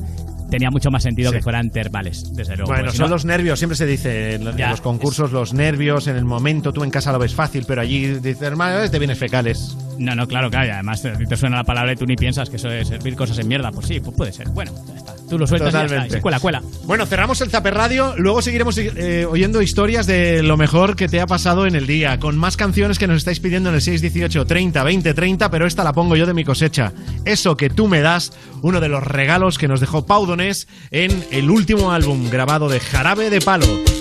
Tenía mucho más sentido Sí. que fueran termales, desde luego. Bueno, son no- los nervios, siempre se dice en, Ya, los concursos, los nervios, en el momento tú en casa lo ves fácil, pero allí dices, hermano, es de bienes fecales. No, no, claro, claro. Y además te, te suena la palabra y tú ni piensas que eso es servir cosas en mierda. Pues sí, pues puede ser. Bueno, ya está. Tú lo sueltas y ya está. Totalmente. Cuela, cuela. Bueno, cerramos el Zaper Radio, luego seguiremos eh, oyendo historias de lo mejor que te ha pasado en el día, con más canciones que nos estáis pidiendo en el 618 30 20 30, pero esta la pongo yo de mi cosecha. Eso que tú me das, uno de los regalos que nos dejó Pau Donés en el último álbum grabado de Jarabe de Palo.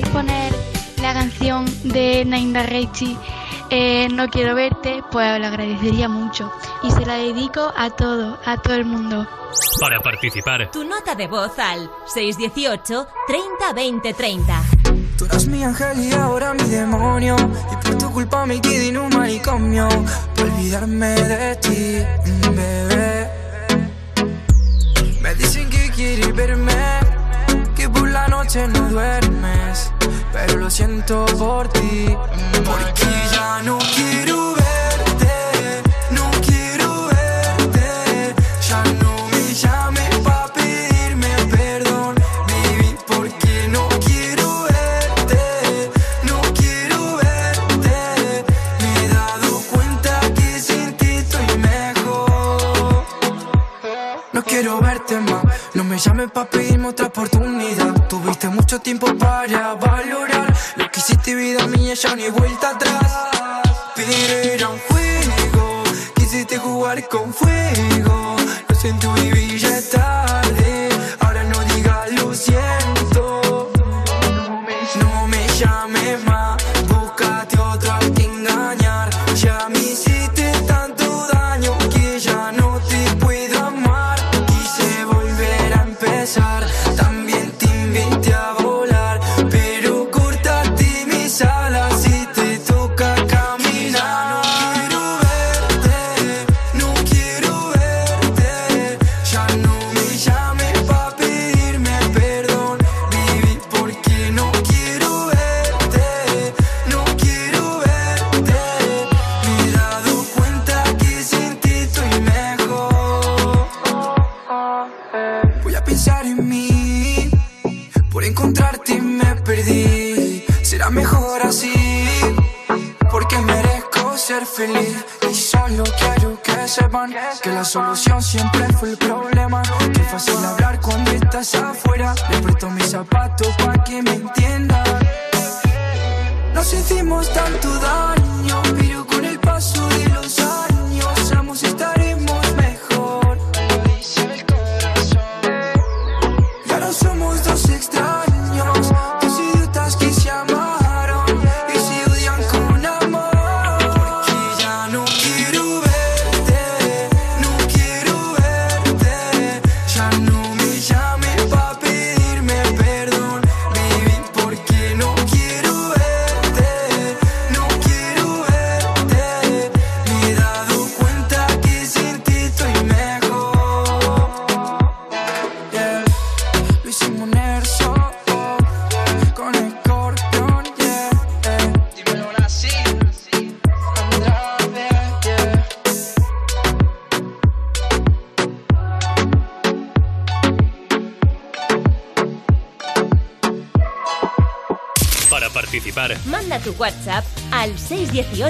Podéis poner la canción de Nainda Reichi, eh, No quiero verte, pues os lo agradecería mucho. Y se la dedico a todo, a todo el mundo. Para participar. Tu nota de voz al 618 30 20 30. Tú eras mi ángel y ahora mi demonio. Y por tu culpa me quedé en un manicomio. Por olvidarme de ti, bebé. Me dicen que quieres verme. Que por la noche no duermes. Siento por ti. Porque ya no quiero verte. No quiero verte. Ya no me llames pa' pedirme perdón. Baby, porque no quiero verte. No quiero verte. Me he dado cuenta que sin ti estoy mejor. No quiero verte más. No me llames pa' pedirme otra oportunidad. Tuviste mucho tiempo para valorar ya ni vuelta atrás. Pero era un juego. Quisiste jugar con fuego. Lo siento, baby, ya tarde.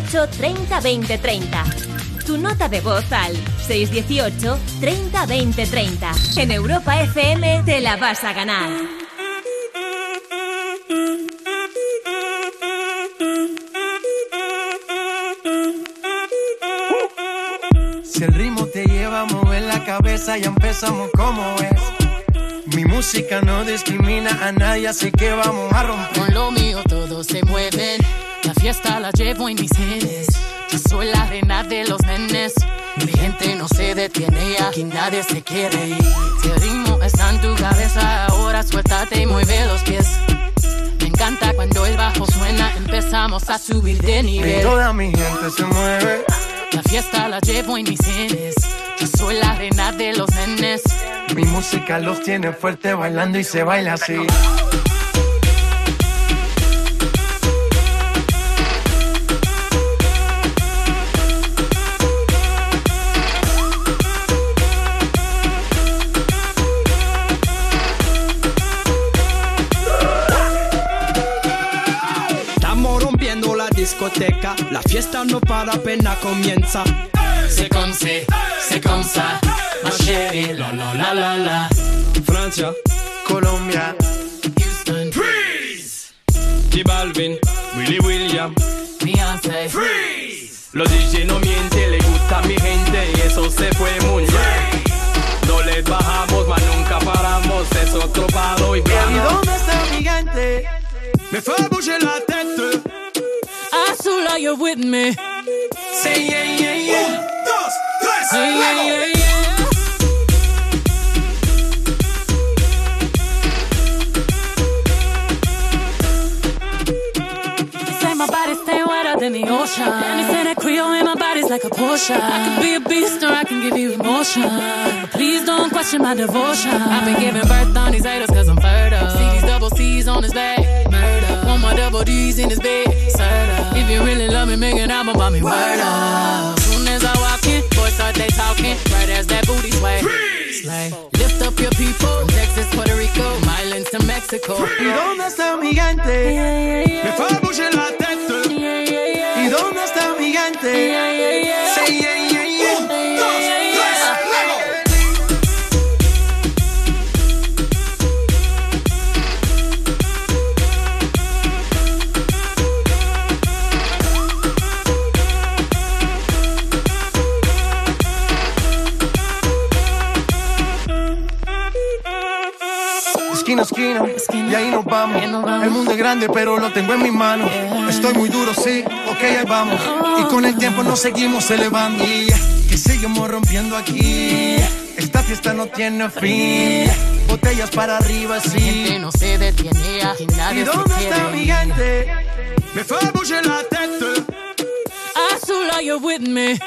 618 30 20 30. Tu nota de voz al 618 30 20 30. En Europa FM te la vas a ganar. Si el ritmo te lleva a mover la cabeza, ya empezamos como es. Mi música no discrimina a nadie, así que vamos a romper. Con lo mío todos se mueven. La fiesta la llevo en mis genes. Yo soy la reina de los nenes. Mi gente no se detiene aquí nadie se quiere ir. Si el ritmo está en tu cabeza, ahora suéltate y mueve los pies. Me encanta cuando el bajo suena, empezamos a subir de Y nivel. toda mi gente se mueve. La fiesta la llevo en mis genes. Yo soy la reina de los nenes. Mi música los tiene fuerte bailando y se baila así. La fiesta no para apenas comienza. C'est comme c'est, c'est comme ça, ma chérie, la la la la la. Francia, Colombia, Houston, Freeze. J Balvin, Willy William, Beyoncé, Freeze. Los DJ no mienten, le gusta a mi gente y eso se fue muy bien. No les bajamos, mas nunca paramos, es otro palo y ¿Y dónde está mi gente? Me fait bouger la you're with me. Say yeah, yeah, yeah. Un, dos, tres, Yeah, yeah, yeah, yeah. They say my body stay wetter than the ocean. Say that Creole in my body's like a Porsche. I can be a beast or I can give you emotion. But please don't question my devotion. I've been giving birth on these haters cause I'm fertile. See these double C's on his back. My double D's in his bed. Serta. If you really love me, make an album about me. Word up. Soon as I walk in, boys start they talking. Right as that booty sway. Slay. Lift up your people. From Texas, Puerto Rico, Islands to Mexico. ¿Y dónde está mi gigante? Me fait bouger la tête. ¿Y dónde está mi gigante? Esquina a esquina, y ahí nos vamos. El mundo es grande, pero lo tengo en mis manos. Estoy muy duro, sí, ok, ahí vamos. Y con el tiempo nos seguimos elevando. Y que seguimos rompiendo aquí. Esta fiesta no tiene fin. Botellas para arriba, sí. Gente no se detiene, aquí nadie ¿Y se dónde quiere está mi gigante? Me fait bouger la tête. Saw like you're with me.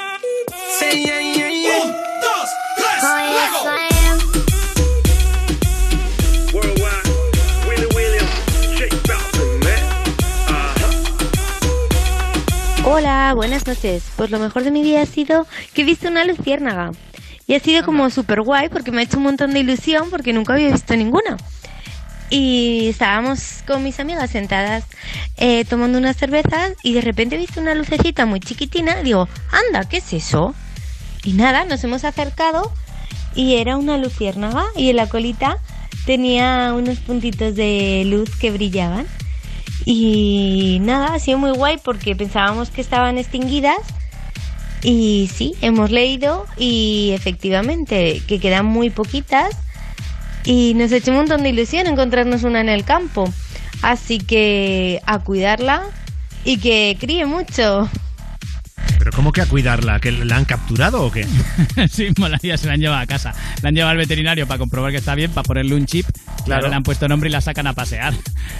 Say yeah, yeah, yeah. Un, dos, tres, luego. Hola, buenas noches. Pues lo mejor de mi día ha sido que he visto una luciérnaga. Y ha sido como súper guay porque me ha hecho un montón de ilusión porque nunca había visto ninguna. Y estábamos con mis amigas sentadas eh, tomando unas cervezas y de repente he visto una lucecita muy chiquitina. Digo, anda, ¿qué es eso? Y nada, nos hemos acercado y era una luciérnaga y en la colita tenía unos puntitos de luz que brillaban. Y nada, ha sido muy guay porque pensábamos que estaban extinguidas. Y sí, hemos leído y efectivamente que quedan muy poquitas. Y nos ha hecho un montón de ilusión encontrarnos una en el campo. Así que a cuidarla y que críe mucho. ¿Pero cómo que a cuidarla? ¿Que la han capturado o qué? *laughs* sí, molaría, se la han llevado a casa. La han llevado al veterinario para comprobar que está bien, para ponerle un chip. Claro. le han puesto nombre y la sacan a pasear.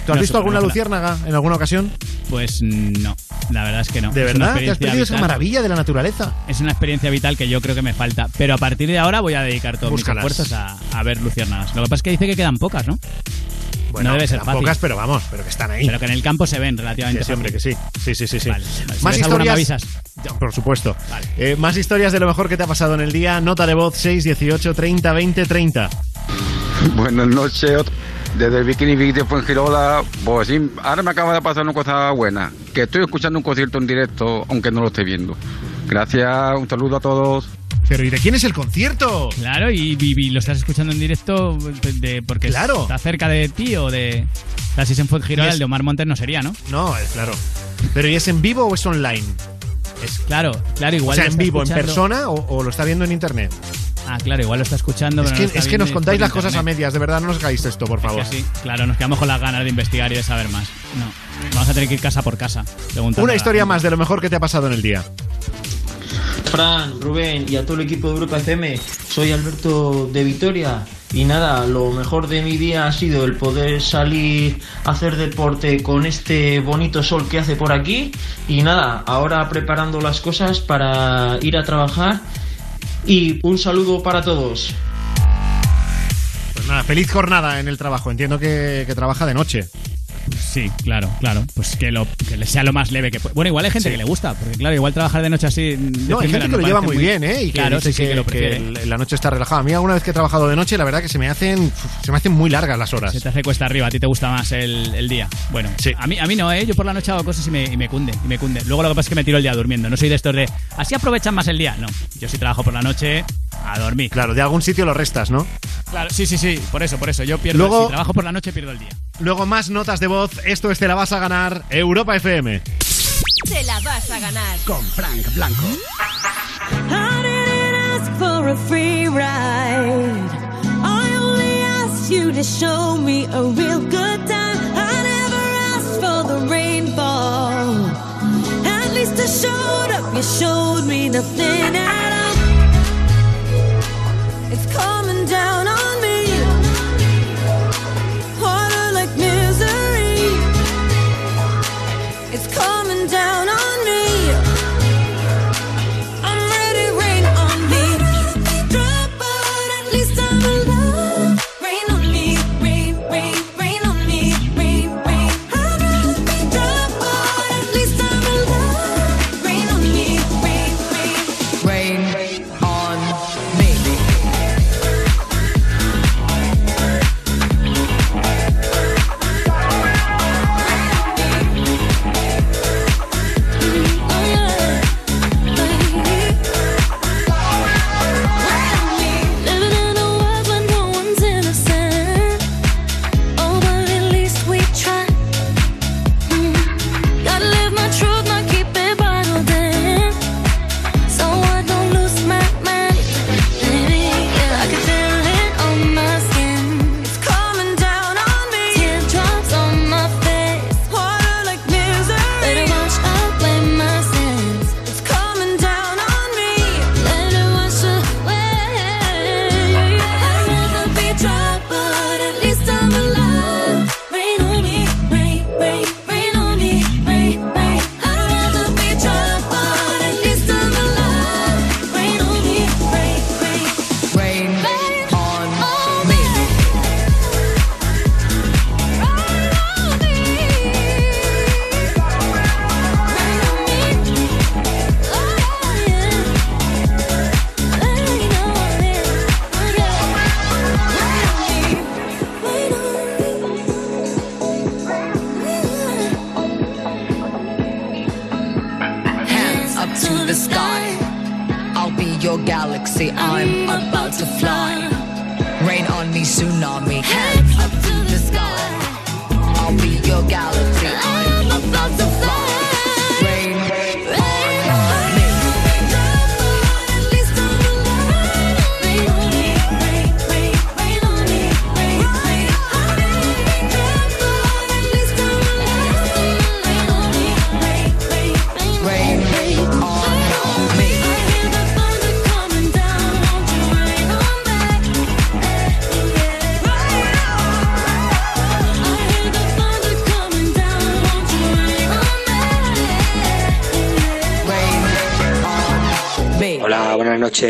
¿Tú has No, visto alguna luciérnaga en alguna ocasión? Pues no, la verdad es que no. ¿De Es verdad? ¿Te has perdido esa vital. maravilla de la naturaleza? Es una experiencia vital que yo creo que me falta. Pero a partir de ahora voy a dedicar todos Búscalas. mis esfuerzos a, a ver luciérnagas. Lo que pasa es que dice que quedan pocas, ¿no? Bueno, no debe ser fácil. pocas, pero vamos, pero que están ahí. Pero que en el campo se ven relativamente sí, hombre, que sí. Sí, sí, sí. sí. Vale, vale. Si Más historias. avisas. Por supuesto. Eh, más historias de lo mejor que te ha pasado en el día. Nota de voz 6, 18, 30, 20, 30. Buenas noches. Desde el Bikini Beach de Fuengirola, pues sí, ahora me acaba de pasar una cosa buena, que estoy escuchando un concierto en directo, aunque no lo esté viendo. Gracias, un saludo a todos. Pero ¿y de quién es el concierto? Claro, y, y- y lo estás escuchando en directo de, porque Claro. está cerca de ti o de... La si se fue Girola, Y es- el de Omar Montes no sería, ¿no? No, claro. ¿Pero y es en vivo o es online? Es claro, claro, igual o sea, en vivo, en persona o, o lo está viendo en internet. Ah, claro, igual lo está escuchando. Es pero que, no lo está es que nos contáis las cosas a medias, de verdad, no nos hagáis esto, por favor. Es que sí, claro, nos quedamos con las ganas de investigar y de saber más. No, vamos a tener que ir casa por casa. Una historia más de lo mejor que te ha pasado en el día. Fran, Rubén y a todo el equipo de Europa FM, soy Alberto de Vitoria y nada, lo mejor de mi día ha sido el poder salir a hacer deporte con este bonito sol que hace por aquí y nada, ahora preparando las cosas para ir a trabajar y un saludo para todos. Pues nada, feliz jornada en el trabajo. Entiendo que, trabaja de noche. Sí, claro, claro. Pues que, lo, que le sea lo más leve que pueda. Bueno, igual hay gente Sí. que le gusta, porque claro, igual trabajar de noche así. de No, hay gente que lo lleva muy bien, ¿eh? Y que claro, dice sí, sí, que, lo prefiere. el- la noche está relajada. A mí alguna vez que he trabajado de noche, la verdad que se me hacen se me hacen muy largas las horas. Se te hace cuesta arriba, a ti te gusta más el, el día. Bueno, a, mí, a mí no, ¿eh? Yo por la noche hago cosas y me, y me cunde, y me cunde. Luego lo que pasa es que me tiro el día durmiendo. No soy de estos de, así aprovechan más el día. No, yo sí trabajo por la noche a dormir. Claro, de algún sitio lo restas, ¿no? Claro, sí, sí, sí, por eso, por eso. Yo pierdo, Luego- si trabajo por la noche pierdo el día. Luego más notas de voz. Esto es Te la vas a ganar, Europa FM. Te la vas a ganar. Con Frank Blanco. I didn't ask for a free ride. I only asked you to show me a real good time. I never asked for the rainfall. At least I showed up. You showed me nothing at all. It's coming down on It's coming down on me.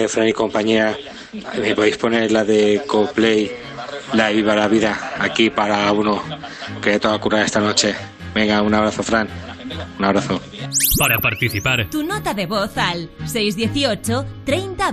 Fran y compañía. Me podéis poner la de Coplay, la de Viva la Vida, aquí para uno que te va a esta noche. Venga, un abrazo, Fran. Un abrazo. Para participar. Tu nota de voz al 618 30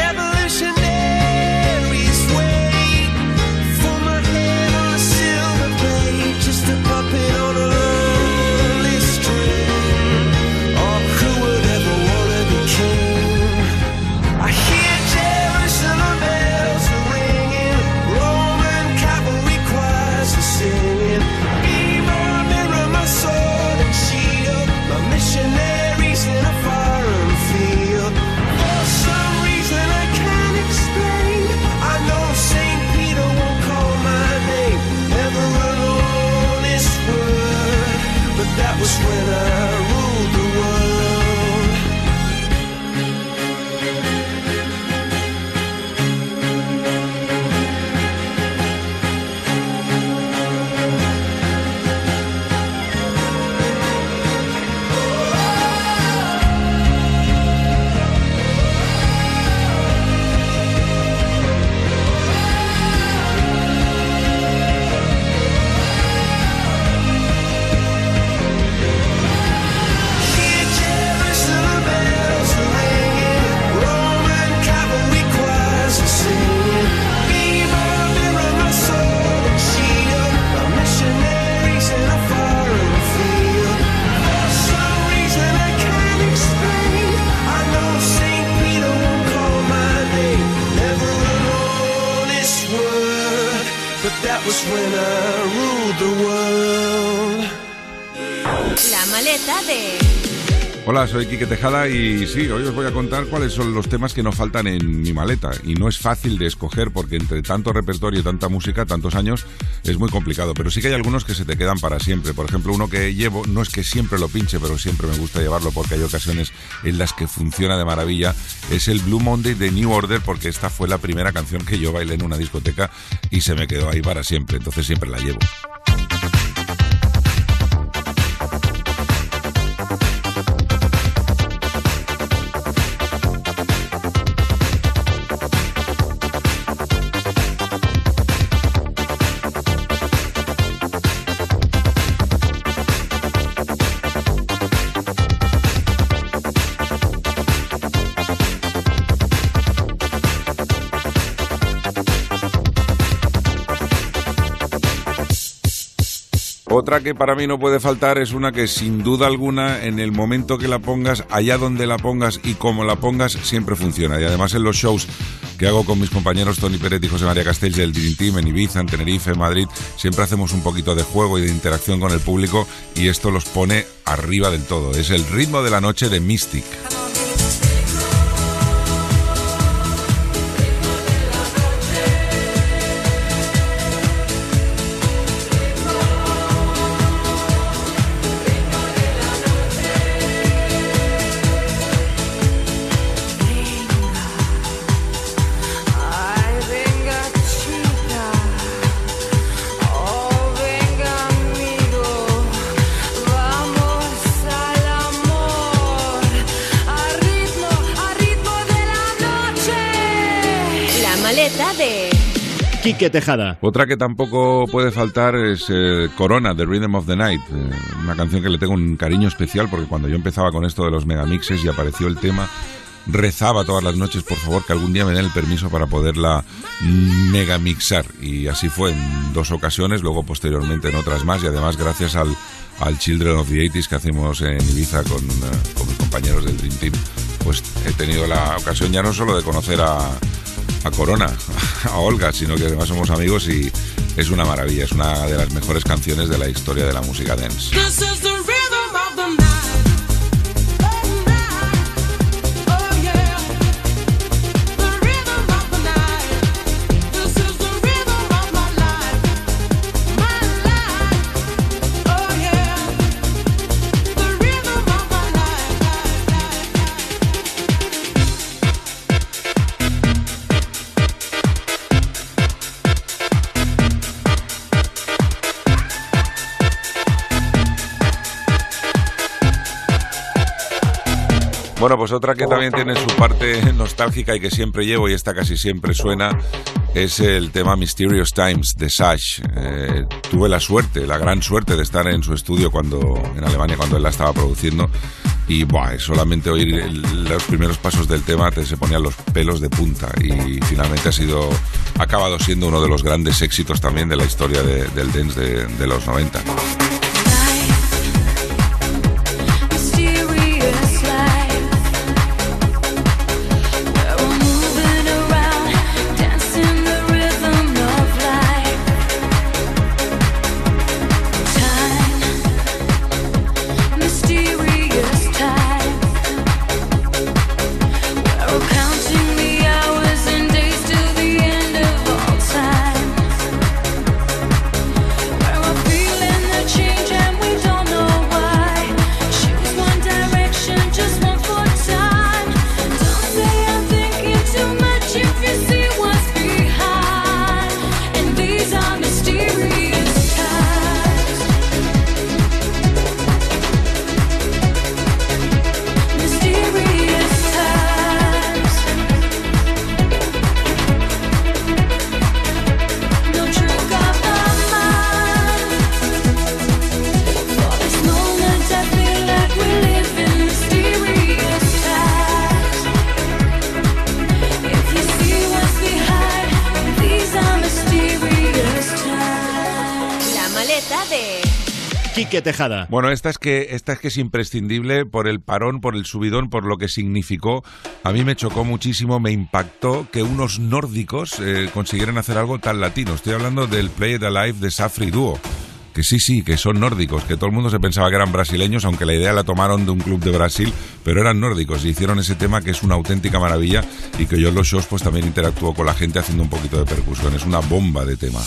Soy Quique Tejada y sí, hoy os voy a contar cuáles son los temas que nos faltan en mi maleta. Y no es fácil de escoger porque entre tanto repertorio y tanta música, tantos años, es muy complicado. Pero sí que hay algunos que se te quedan para siempre. Por ejemplo, uno que llevo, no es que siempre lo pinche, pero siempre me gusta llevarlo porque hay ocasiones en las que funciona de maravilla, es el Blue Monday de New Order porque esta fue la primera canción que yo bailé en una discoteca y se me quedó ahí para siempre. Entonces siempre la llevo. Otra que para mí no puede faltar es una que sin duda alguna en el momento que la pongas, allá donde la pongas y como la pongas, siempre funciona. Y además en los shows que hago con mis compañeros Tony Peret y José María Castells del Dream Team en Ibiza, en Tenerife, en Madrid, siempre hacemos un poquito de juego y de interacción con el público y esto los pone arriba del todo. Es el ritmo de la noche de Mystic. Quique Tejada. Otra que tampoco puede faltar es eh, Corona, The Rhythm of the Night, eh, una canción que le tengo un cariño especial porque cuando yo empezaba con esto de los megamixes y apareció el tema, rezaba todas las noches, por favor, que algún día me den el permiso para poderla megamixar. Y así fue en dos ocasiones, luego posteriormente en otras más y además gracias al, al Children of the 80s que hacemos en Ibiza con, eh, con mis compañeros del Dream Team, pues he tenido la ocasión ya no solo de conocer a, a Corona, *laughs* a Olga, sino que además somos amigos y es una maravilla, es una de las mejores canciones de la historia de la música dance. Bueno, pues otra que también tiene su parte *laughs* nostálgica y que siempre llevo y esta casi siempre suena es el tema Mysterious Times de Sash. Eh, tuve la suerte, la gran suerte de estar en su estudio cuando en Alemania cuando él la estaba produciendo y buah, solamente oír los primeros pasos del tema te se ponían los pelos de punta y finalmente ha sido ha acabado siendo uno de los grandes éxitos también de la historia de- del dance de los 90. Tejada. Bueno, esta es que esta es que es imprescindible por el parón, por el subidón, por lo que significó. A mí me chocó muchísimo, me impactó que unos nórdicos eh, consiguieran hacer algo tan latino. Estoy hablando del Play It Alive de Safri Duo. Que sí, sí, que son nórdicos, que todo el mundo se pensaba que eran brasileños, aunque la idea la tomaron de un club de Brasil, pero eran nórdicos y hicieron ese tema que es una auténtica maravilla y que yo en los shows pues también interactúo con la gente haciendo un poquito de percusión. Es una bomba de tema.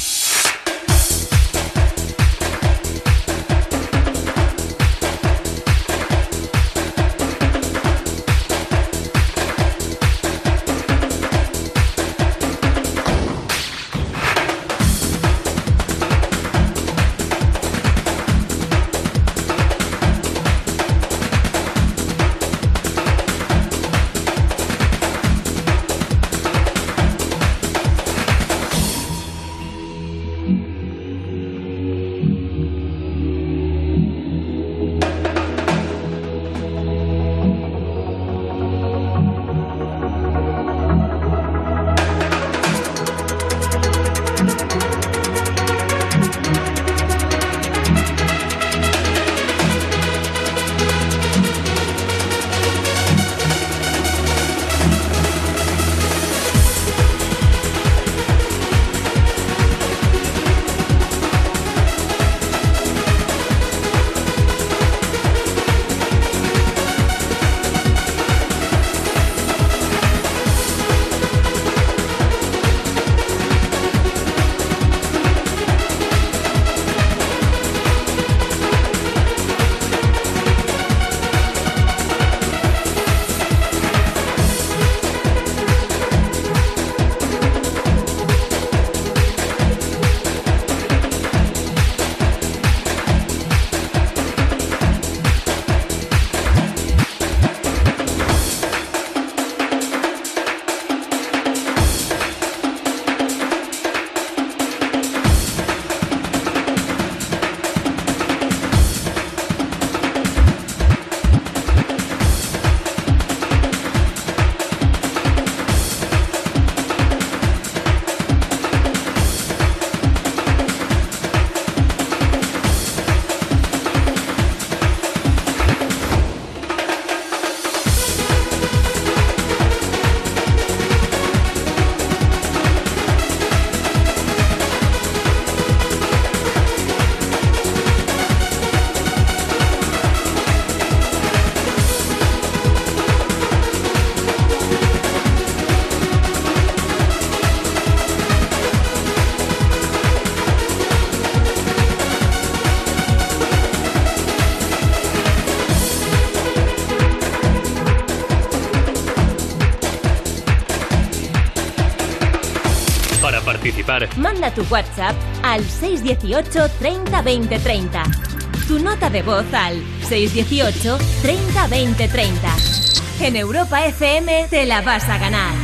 Manda tu WhatsApp al 618 30 20 30. Tu nota de voz al 618 30 20 30. En Europa FM te la vas a ganar.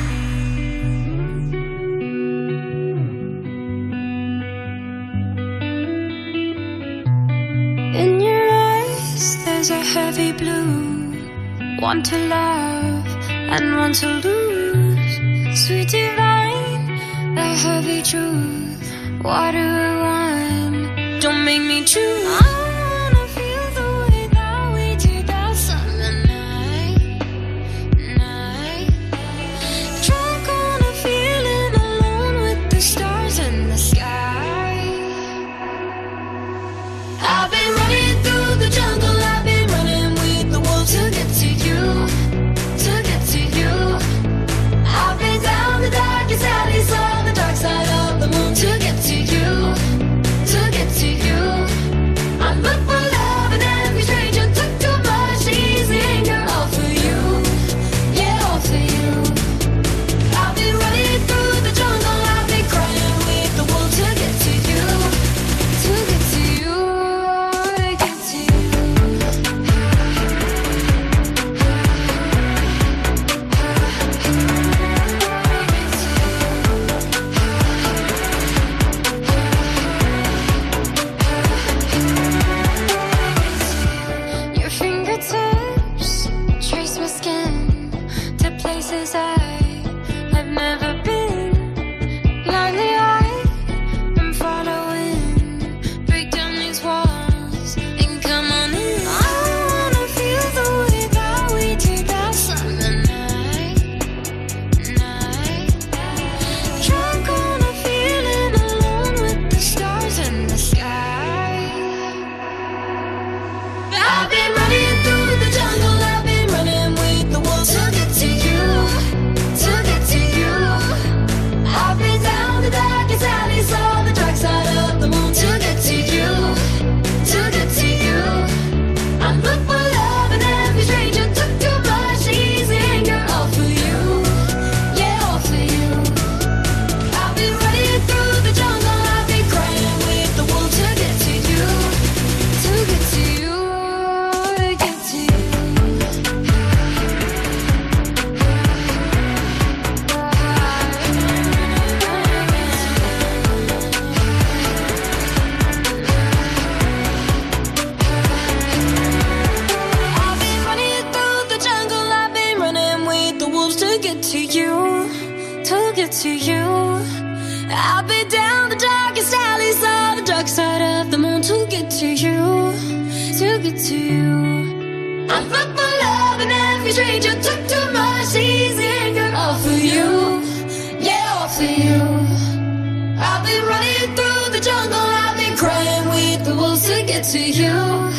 I've been running through the jungle, I've been crying with the wolves to get to you,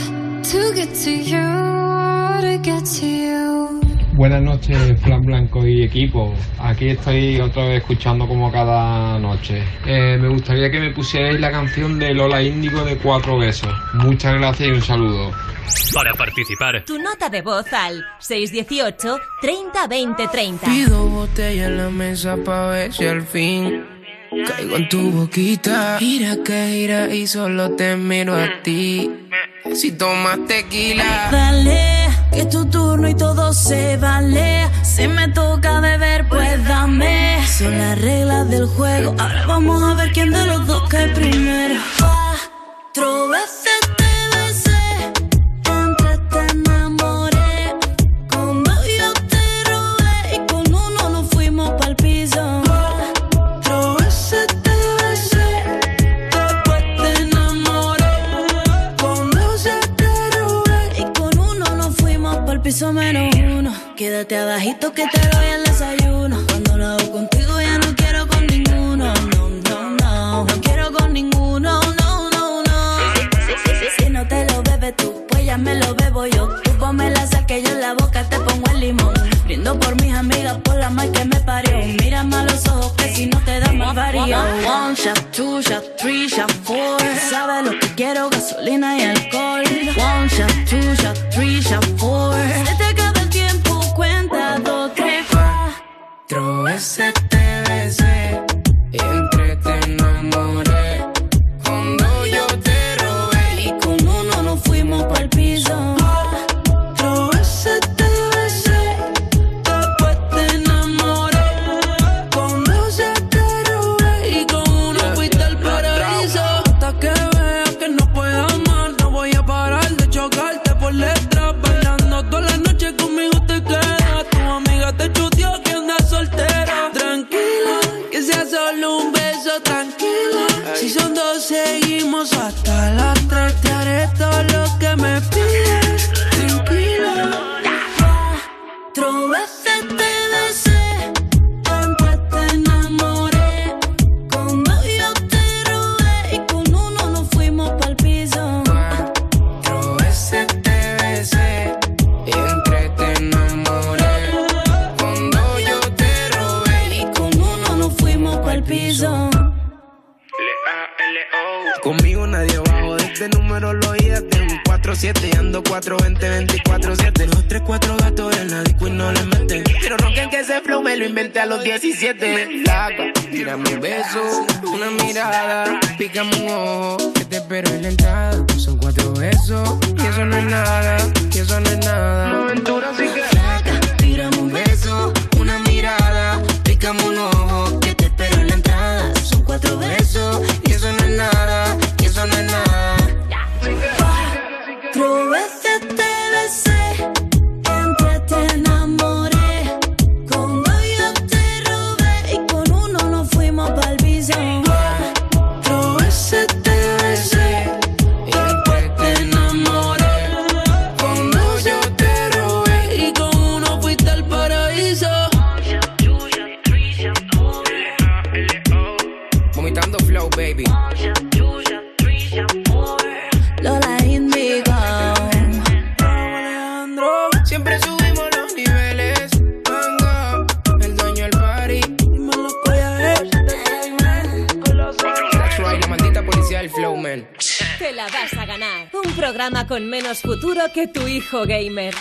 to get to you, to get to you. Buenas noches, Flan Blanco y equipo. Aquí estoy otra vez escuchando como cada noche. Eh, me gustaría que me pusierais la canción de Lola Índigo de Cuatro Besos. Muchas gracias y un saludo. Para participar, Tu nota de voz al 618 30 20 30. Pido botella en la mesa pa' ver si al fin caigo en tu boquita. Gira que gira y solo te miro a ti. Si tomas tequila. Dale, que es tu turno y todo se vale. Si me toca beber, pues dame. Son las reglas del juego. Ahora vamos a ver quién de los dos cae primero. Cuatro veces menos uno. Quédate abajito que te doy el desayuno. Cuando lo hago contigo ya no quiero con ninguno. No, no, no. No quiero con ninguno. No, no, no. Si, si, no te lo bebes tú, pues ya me lo bebo yo. Tú ponme la sal que yo en la boca te pongo el limón. Brindo por mis amigas, mal que me parió. Mírame a los ojos que si no te da más varío. One shot, two shot, three shot, four. Sabes lo que quiero, gasolina y alcohol. One shot, two shot, three shot, four. Se te acaba el tiempo, cuenta dos, tres, Cuatro veces te 24-7 ando 4-20, 24-7 Los 3-4 gatos en la disco y no le meten Pero ronquen que ese flow me lo inventé a los 17 Flaca, tírame un beso, una mirada Pícame un ojo, que te espero en la entrada Son cuatro besos, y eso no es nada Y eso no es nada. Una aventura sí que Flaca, tírame un beso, una mirada Pícame un ojo, que te espero en la entrada Son cuatro besos, y eso no es nada. Gamer.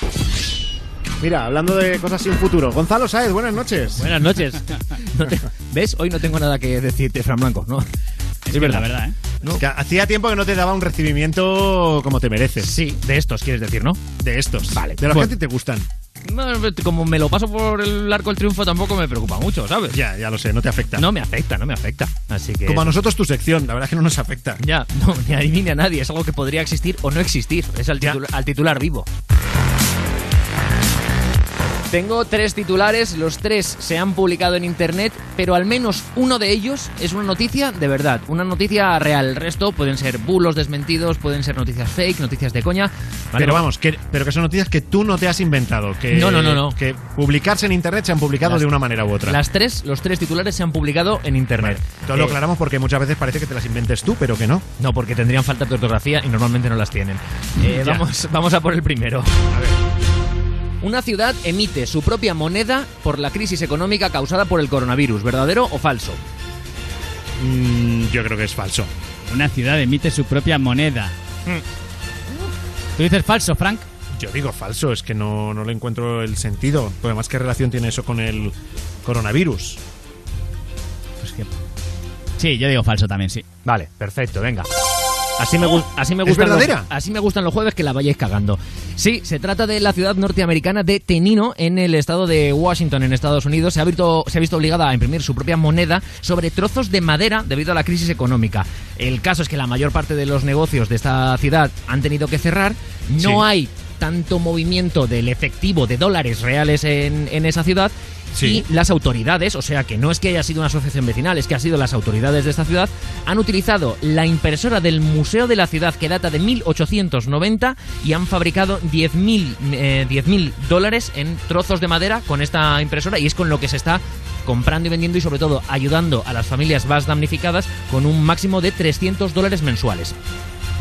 Mira, hablando de cosas sin futuro. Gonzalo Saez, buenas noches. Buenas noches. *laughs* No te- ¿Ves? Hoy no tengo nada que decirte, Fran Blanco, ¿no? Es verdad, verdad, ¿eh? Que hacía tiempo que no te daba un recibimiento como te mereces. Sí, de estos quieres decir, ¿no? De estos. Vale. De los Bueno. que a ti te gustan. Como me lo paso por el arco del triunfo tampoco me preocupa mucho, ¿sabes? Ya, ya lo sé, no te afecta. No me afecta, no me afecta. Así que. Como a nosotros tu sección, la verdad es que no nos afecta. Ya, *laughs* no, ni a mí ni a nadie. Es algo que podría existir o no existir. Es al, al titular vivo. Tengo tres titulares, los tres se han publicado en internet, pero al menos uno de ellos es una noticia de verdad, una noticia real. El resto pueden ser bulos desmentidos, pueden ser noticias fake, noticias de coña. ¿vale? Pero vamos, que, pero que son noticias que tú no te has inventado. Que, No, no, no, no. Que publicarse en internet se han publicado Las- de una manera u otra. Las tres, los tres titulares se han publicado en internet. Entonces lo Eh, aclaramos porque muchas veces parece que te las inventes tú, pero que no. No, porque tendrían faltas de ortografía y normalmente no las tienen. Eh, *laughs* vamos, vamos a por el primero. Una ciudad emite su propia moneda por la crisis económica causada por el coronavirus. ¿Verdadero o falso? Mm, yo creo que es falso. Una ciudad emite su propia moneda. ¿Tú dices falso, Frank? Yo digo falso, es que no, no le encuentro el sentido. Porque además, ¿qué relación tiene eso con el coronavirus? Pues que... Sí, yo digo falso también, sí. Vale, perfecto, venga. Así me, así me gustan? Los, así me gustan los jueves que la vayáis cagando. Sí, se trata de la ciudad norteamericana de Tenino, en el estado de Washington, en Estados Unidos. Se ha, visto, se ha visto obligada a imprimir su propia moneda sobre trozos de madera debido a la crisis económica. El caso es que la mayor parte de los negocios de esta ciudad han tenido que cerrar. No Sí. hay tanto movimiento del efectivo de dólares reales en, en esa ciudad. Sí. Y las autoridades, o sea que no es que haya sido una asociación vecinal, es que ha sido las autoridades de esta ciudad, han utilizado la impresora del Museo de la Ciudad que data de 1890 y han fabricado 10.000 eh, 10.000 dólares en trozos de madera con esta impresora y es con lo que se está comprando y vendiendo y sobre todo ayudando a las familias más damnificadas con un máximo de 300 dólares mensuales.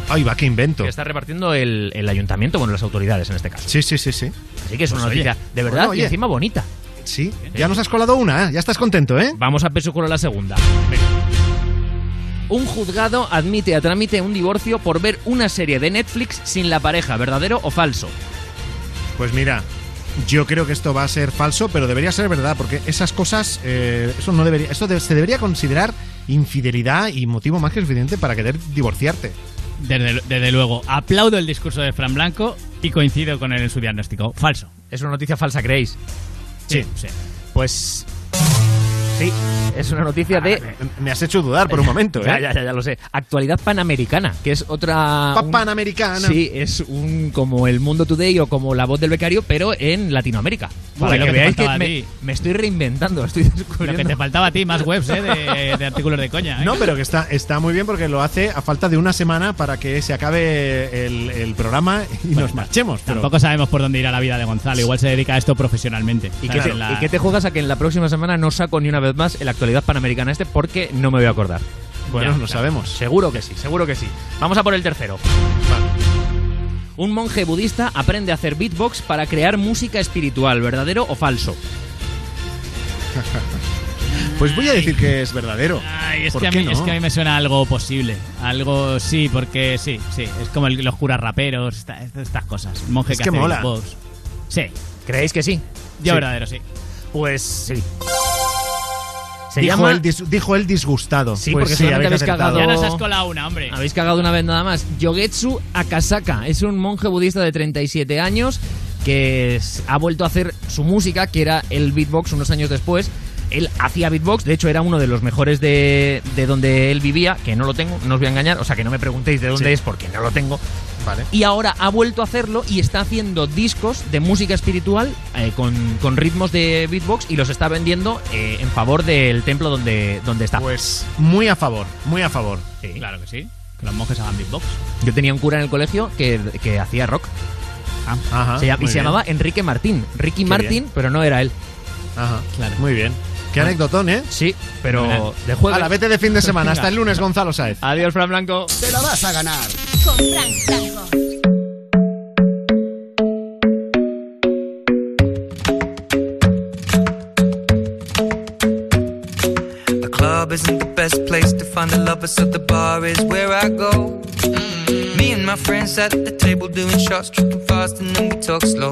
Ay, va, qué invento. Que está repartiendo el, el ayuntamiento, bueno, las autoridades en este caso. Sí, sí, sí, sí. Así que es una Pues noticia oye, de verdad bueno, y encima bonita. Sí, ya nos has colado una, ¿eh? Ya estás contento, ¿eh? Vamos a peso con la segunda. Un juzgado admite a trámite un divorcio por ver una serie de Netflix sin la pareja, ¿verdadero o falso? Pues mira, yo creo que esto va a ser falso, pero debería ser verdad, porque esas cosas, eh, eso no debería, eso de- se debería considerar infidelidad y motivo más que suficiente para querer divorciarte. Desde, desde luego, aplaudo el discurso de Fran Blanco y coincido con él en su diagnóstico. Falso. ¿Es una noticia falsa, creéis? Sí, sí. Pues. Sí, es una noticia de. Me has hecho dudar por un *laughs* momento, ¿eh? Ya, ya, ya, ya lo sé. Actualidad panamericana, que es otra. Pa- un- Panamericana. Sí, es un como el Mundo Today o como La Voz del Becario, pero en Latinoamérica. Para lo que que veáis que me, me estoy reinventando, *laughs* estoy Lo descubriendo. que te faltaba a ti, más webs ¿eh? de, de artículos de coña. ¿eh? *laughs* No, pero que está, está muy bien porque lo hace a falta de una semana para que se acabe el, el programa y nos marchemos. Pero Tampoco sabemos por dónde irá la vida de Gonzalo. Igual se dedica a esto profesionalmente. ¿Y, qué te, la- y qué te juegas a que en la próxima semana no saco ni una vez más el actualidad panamericana este porque no me voy a acordar? bueno, Ya, no ya. sabemos. Seguro que sí, seguro que sí. Vamos a por el tercero. Un monje budista aprende a hacer beatbox para crear música espiritual, ¿verdadero o falso? *laughs* Pues voy a decir que es verdadero. Ay, es ¿Por que, a mí, no? es que a mí me suena algo posible. Algo, sí, porque sí, sí. Es como el- los curas raperos, esta- estas cosas. El monje Es que, que hace mola. beatbox. Sí, ¿Creéis que sí? yo Sí. verdadero, sí. Pues sí. Se dijo, llama... él dis- dijo él disgustado. Sí, Pues porque solamente habéis acertado. cagado. Ya nos has colado una, hombre. Habéis cagado una vez nada más. Yogetsu Akasaka es un monje budista de 37 años que es- ha vuelto a hacer su música, que era el beatbox unos años después. Él hacía beatbox, de hecho era uno de los mejores de, de donde él vivía, que no lo tengo, no os voy a engañar, o sea que no me preguntéis de dónde Sí. es porque no lo tengo. Vale. Y ahora ha vuelto a hacerlo y está haciendo discos de música espiritual eh, con, con ritmos de beatbox y los está vendiendo eh, en favor del templo donde, donde está. Pues muy a favor, muy a favor. Sí. Claro que sí. Que los monjes hagan beatbox. Yo tenía un cura en el colegio que, que hacía rock. Ajá, Se llama- y se bien. llamaba Enrique Martín. Ricky Qué Martín, bien. pero no era él. Ajá, Claro. muy bien. Qué anecdotón, ¿eh? Sí, pero Bueno. de juego. A la vete de fin de semana. Hasta el lunes, *laughs* Gonzalo Saez. Adiós, Fran Blanco. Te la vas a ganar. Con Frank Blanco. The club isn't the best place to find a lover, so the bar is where I go. Me and my friends sat at the table doing shots, tripping fast, and then we talk slow.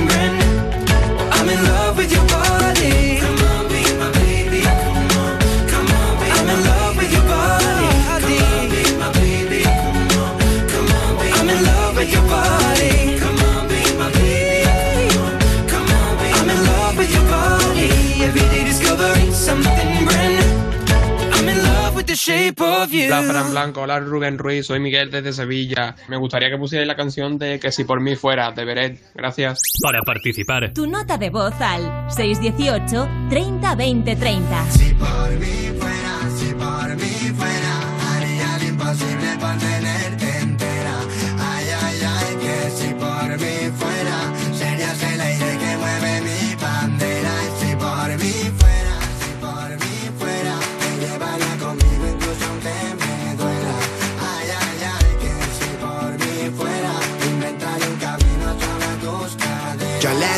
Hola Fran Blanco, hola Rubén Ruiz, soy Miguel desde Sevilla. Me gustaría que pusierais la canción de Que si por mí fuera, de Beret. Gracias. Para participar, Tu nota de voz al 618 30 20 30. por mí fuera, si por mí fuera, haría lo imposible por tenerte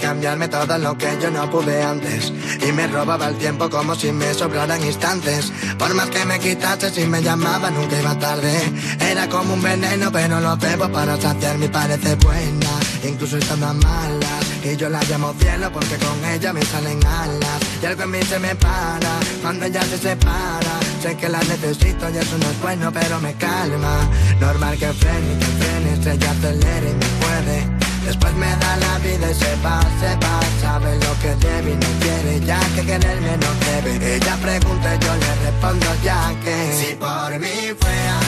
Cambiarme todo lo que yo no pude antes. Y me robaba el tiempo como si me sobraran instantes. Por más que me quitase si me llamaba nunca iba tarde. Era como un veneno pero lo bebo para saciar mi parece buena. Incluso estando a malas. Y yo la llamo cielo porque con ella me salen alas. Y algo en mí se me para cuando ella se separa. Sé que la necesito y eso no es bueno pero me calma. Normal que frene que frene, ella acelere y me puede Me da la vida y se va, se va. Sabe lo que debe y no quiere ya que quererme no debe. Ella pregunta y yo le respondo ya que. Si por mí fuera,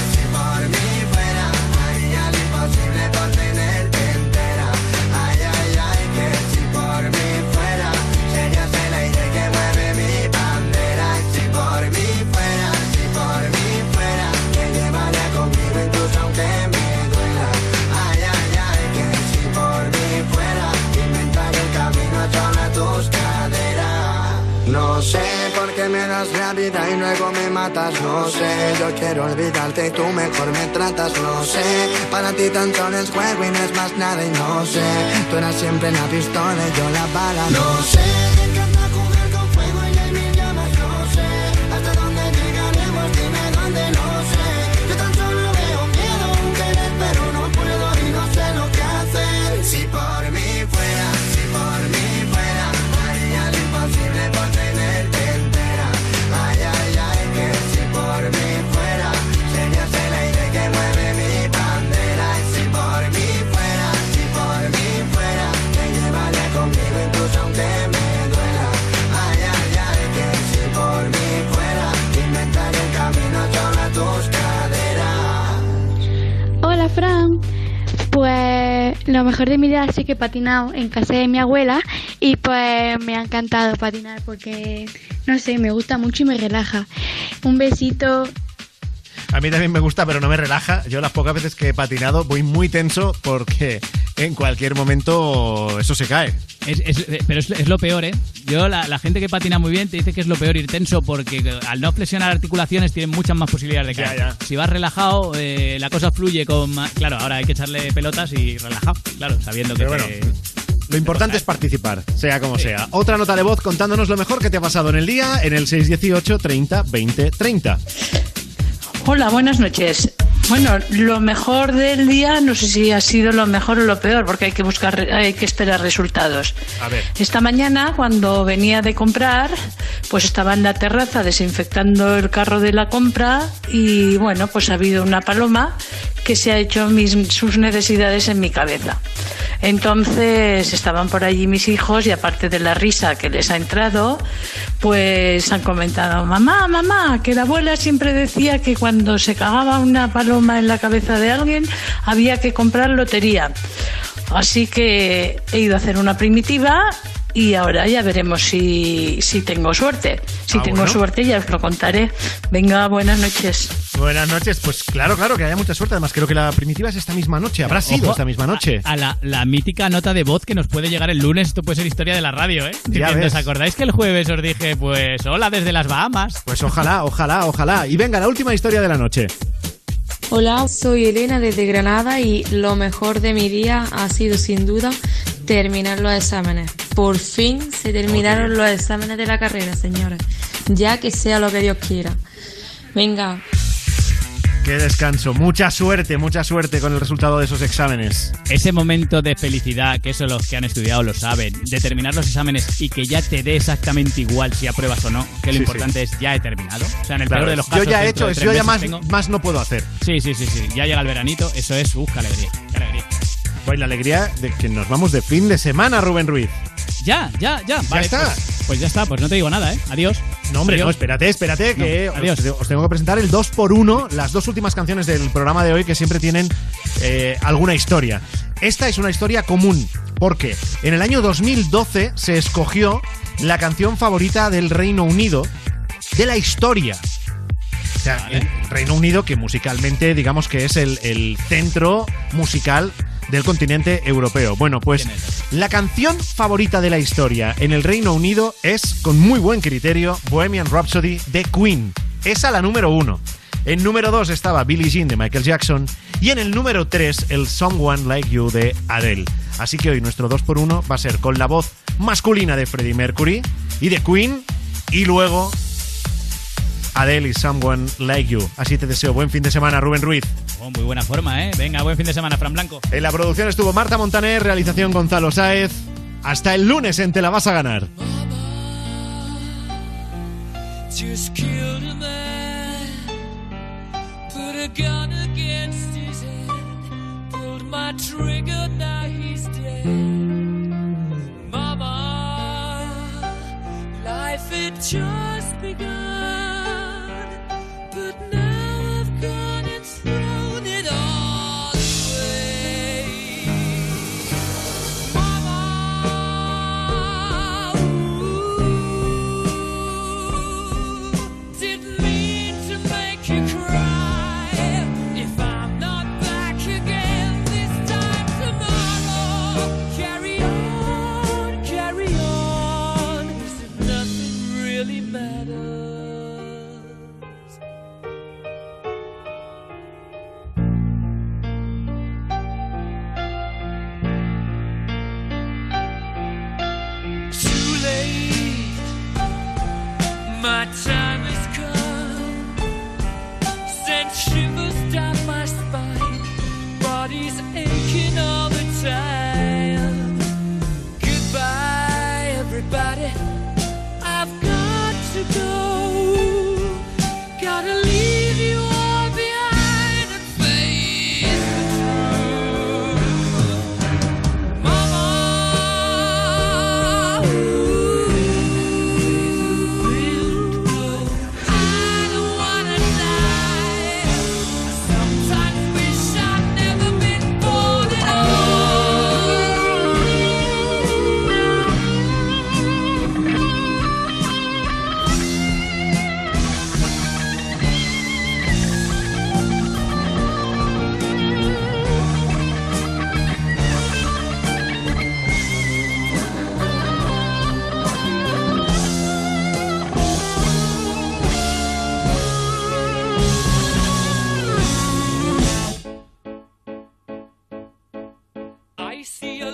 das la vida y luego me matas No sé, yo quiero olvidarte y tú mejor me tratas No sé, para ti tan solo es juego y no es más nada y no sé. Tú eras siempre la pistola y yo la bala No sé Pues lo mejor de mi día sí que he patinado en casa de mi abuela y pues me ha encantado patinar porque, no sé, me gusta mucho y me relaja. Un besito. A mí también me gusta, pero no me relaja. Yo las pocas veces que he patinado voy muy tenso porque en cualquier momento eso se cae. Es- es- pero es, es lo peor, ¿eh? Yo, la, la gente que patina muy bien te dice que es lo peor ir tenso porque al no flexionar articulaciones tienen muchas más posibilidades de caer. Si vas relajado, eh, la cosa fluye con más... Claro, ahora hay que echarle pelotas y relajado, claro, sabiendo que... Te- Lo importante es participar, sea como sea. Otra nota de voz contándonos lo mejor que te ha pasado en el día en el 618 30 20 30. Hola, buenas noches. Bueno, lo mejor del día, no sé si ha sido lo mejor o lo peor, porque hay que buscar, hay que esperar resultados. A ver. Esta mañana, cuando venía de comprar, pues estaba en la terraza desinfectando el carro de la compra y bueno, pues ha habido una paloma que se ha hecho mis, sus necesidades en mi cabeza. Entonces estaban por allí mis hijos y aparte de la risa que les ha entrado, pues han comentado, mamá, mamá, que la abuela siempre decía que cuando se cagaba una paloma en la cabeza de alguien había que comprar lotería. Así que he ido a hacer una primitiva y ahora ya veremos si, si tengo suerte. Si Ah, tengo bueno. suerte ya os lo contaré. Venga, buenas noches. Buenas noches, pues claro, claro, que haya mucha suerte. Además, creo que la primitiva es esta misma noche. Habrá sido esta misma noche. A, a la, la mítica nota de voz que nos puede llegar el lunes, esto puede ser historia de la radio, ¿eh? Diciendo, ves. ¿Os acordáis que el jueves os dije, pues, hola desde las Bahamas? Pues ojalá, ojalá, ojalá. Y venga, la última historia de la noche. Hola, soy Elena desde Granada y lo mejor de mi día ha sido sin duda terminar los exámenes. Por fin se terminaron los exámenes de la carrera, señores. Ya que sea lo que Dios quiera. Venga, Qué descanso. Mucha suerte, mucha suerte con el resultado de esos exámenes. Ese momento de felicidad, que eso los que han estudiado lo saben, de terminar los exámenes y que ya te dé exactamente igual si apruebas o no, que lo Sí, importante es ya he terminado. O sea, en el Claro, peor de los yo casos. ya he hecho eso, yo ya más, tengo- más no puedo hacer. Sí, sí, sí, sí. Ya llega el veranito, eso es, uff, qué alegría, qué alegría. Pues la alegría de que nos vamos de fin de semana, Rubén Ruiz. Ya, ya, ya. Vale, está. Pues, pues ya está, pues no te digo nada, ¿eh? Adiós. No, hombre, Adiós. no, espérate, espérate, que No, adiós. os, os tengo que presentar el 2 por 1 las dos últimas canciones del programa de hoy que siempre tienen eh, alguna historia. Esta es una historia común, porque en el año 2012 se escogió la canción favorita del Reino Unido de la historia. O sea, el Reino Unido, que musicalmente, digamos que es el, el centro musical del continente europeo. Bueno, pues la canción favorita de la historia en el Reino Unido es, con muy buen criterio, Bohemian Rhapsody de Queen. Esa la número uno. En número dos estaba Billie Jean de Michael Jackson. Y en el número tres, el Someone Like You de Adele. Así que hoy nuestro 2x1 va a ser con la voz masculina de Freddie Mercury y de Queen. Y luego Adele y Someone Like You. Así te deseo buen fin de semana, Rubén Ruiz. Oh, muy buena forma, ¿eh? Venga, buen fin de semana, Fran Blanco. En la producción estuvo Marta Montaner, realización Gonzalo Sáez. Hasta el lunes en Te la vas a ganar. just killed a man. Put a gun against his head. Pulled my trigger, now he's stay. Mama, life had just begun, but my time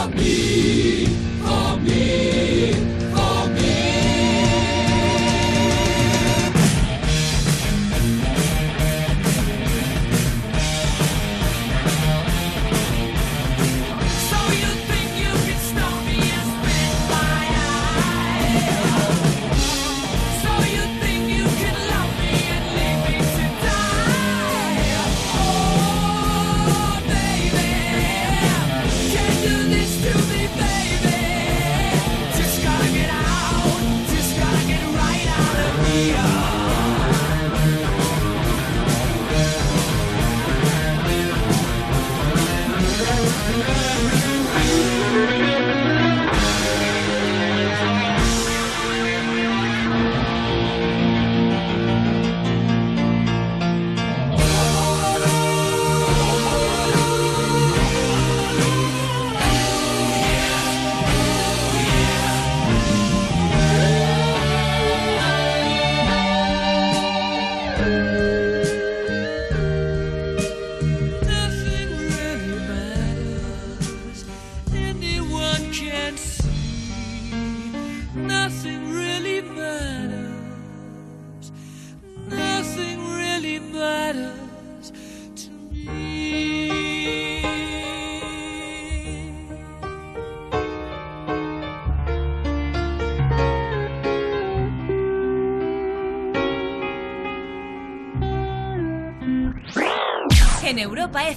for me. For me. For me.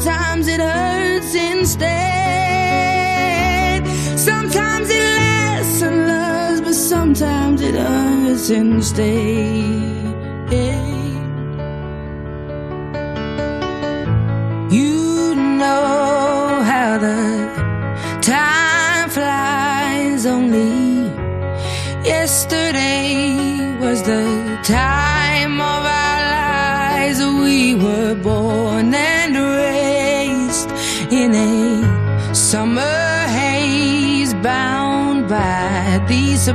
Sometimes it hurts instead. Sometimes it lasts and loves, but sometimes it hurts instead.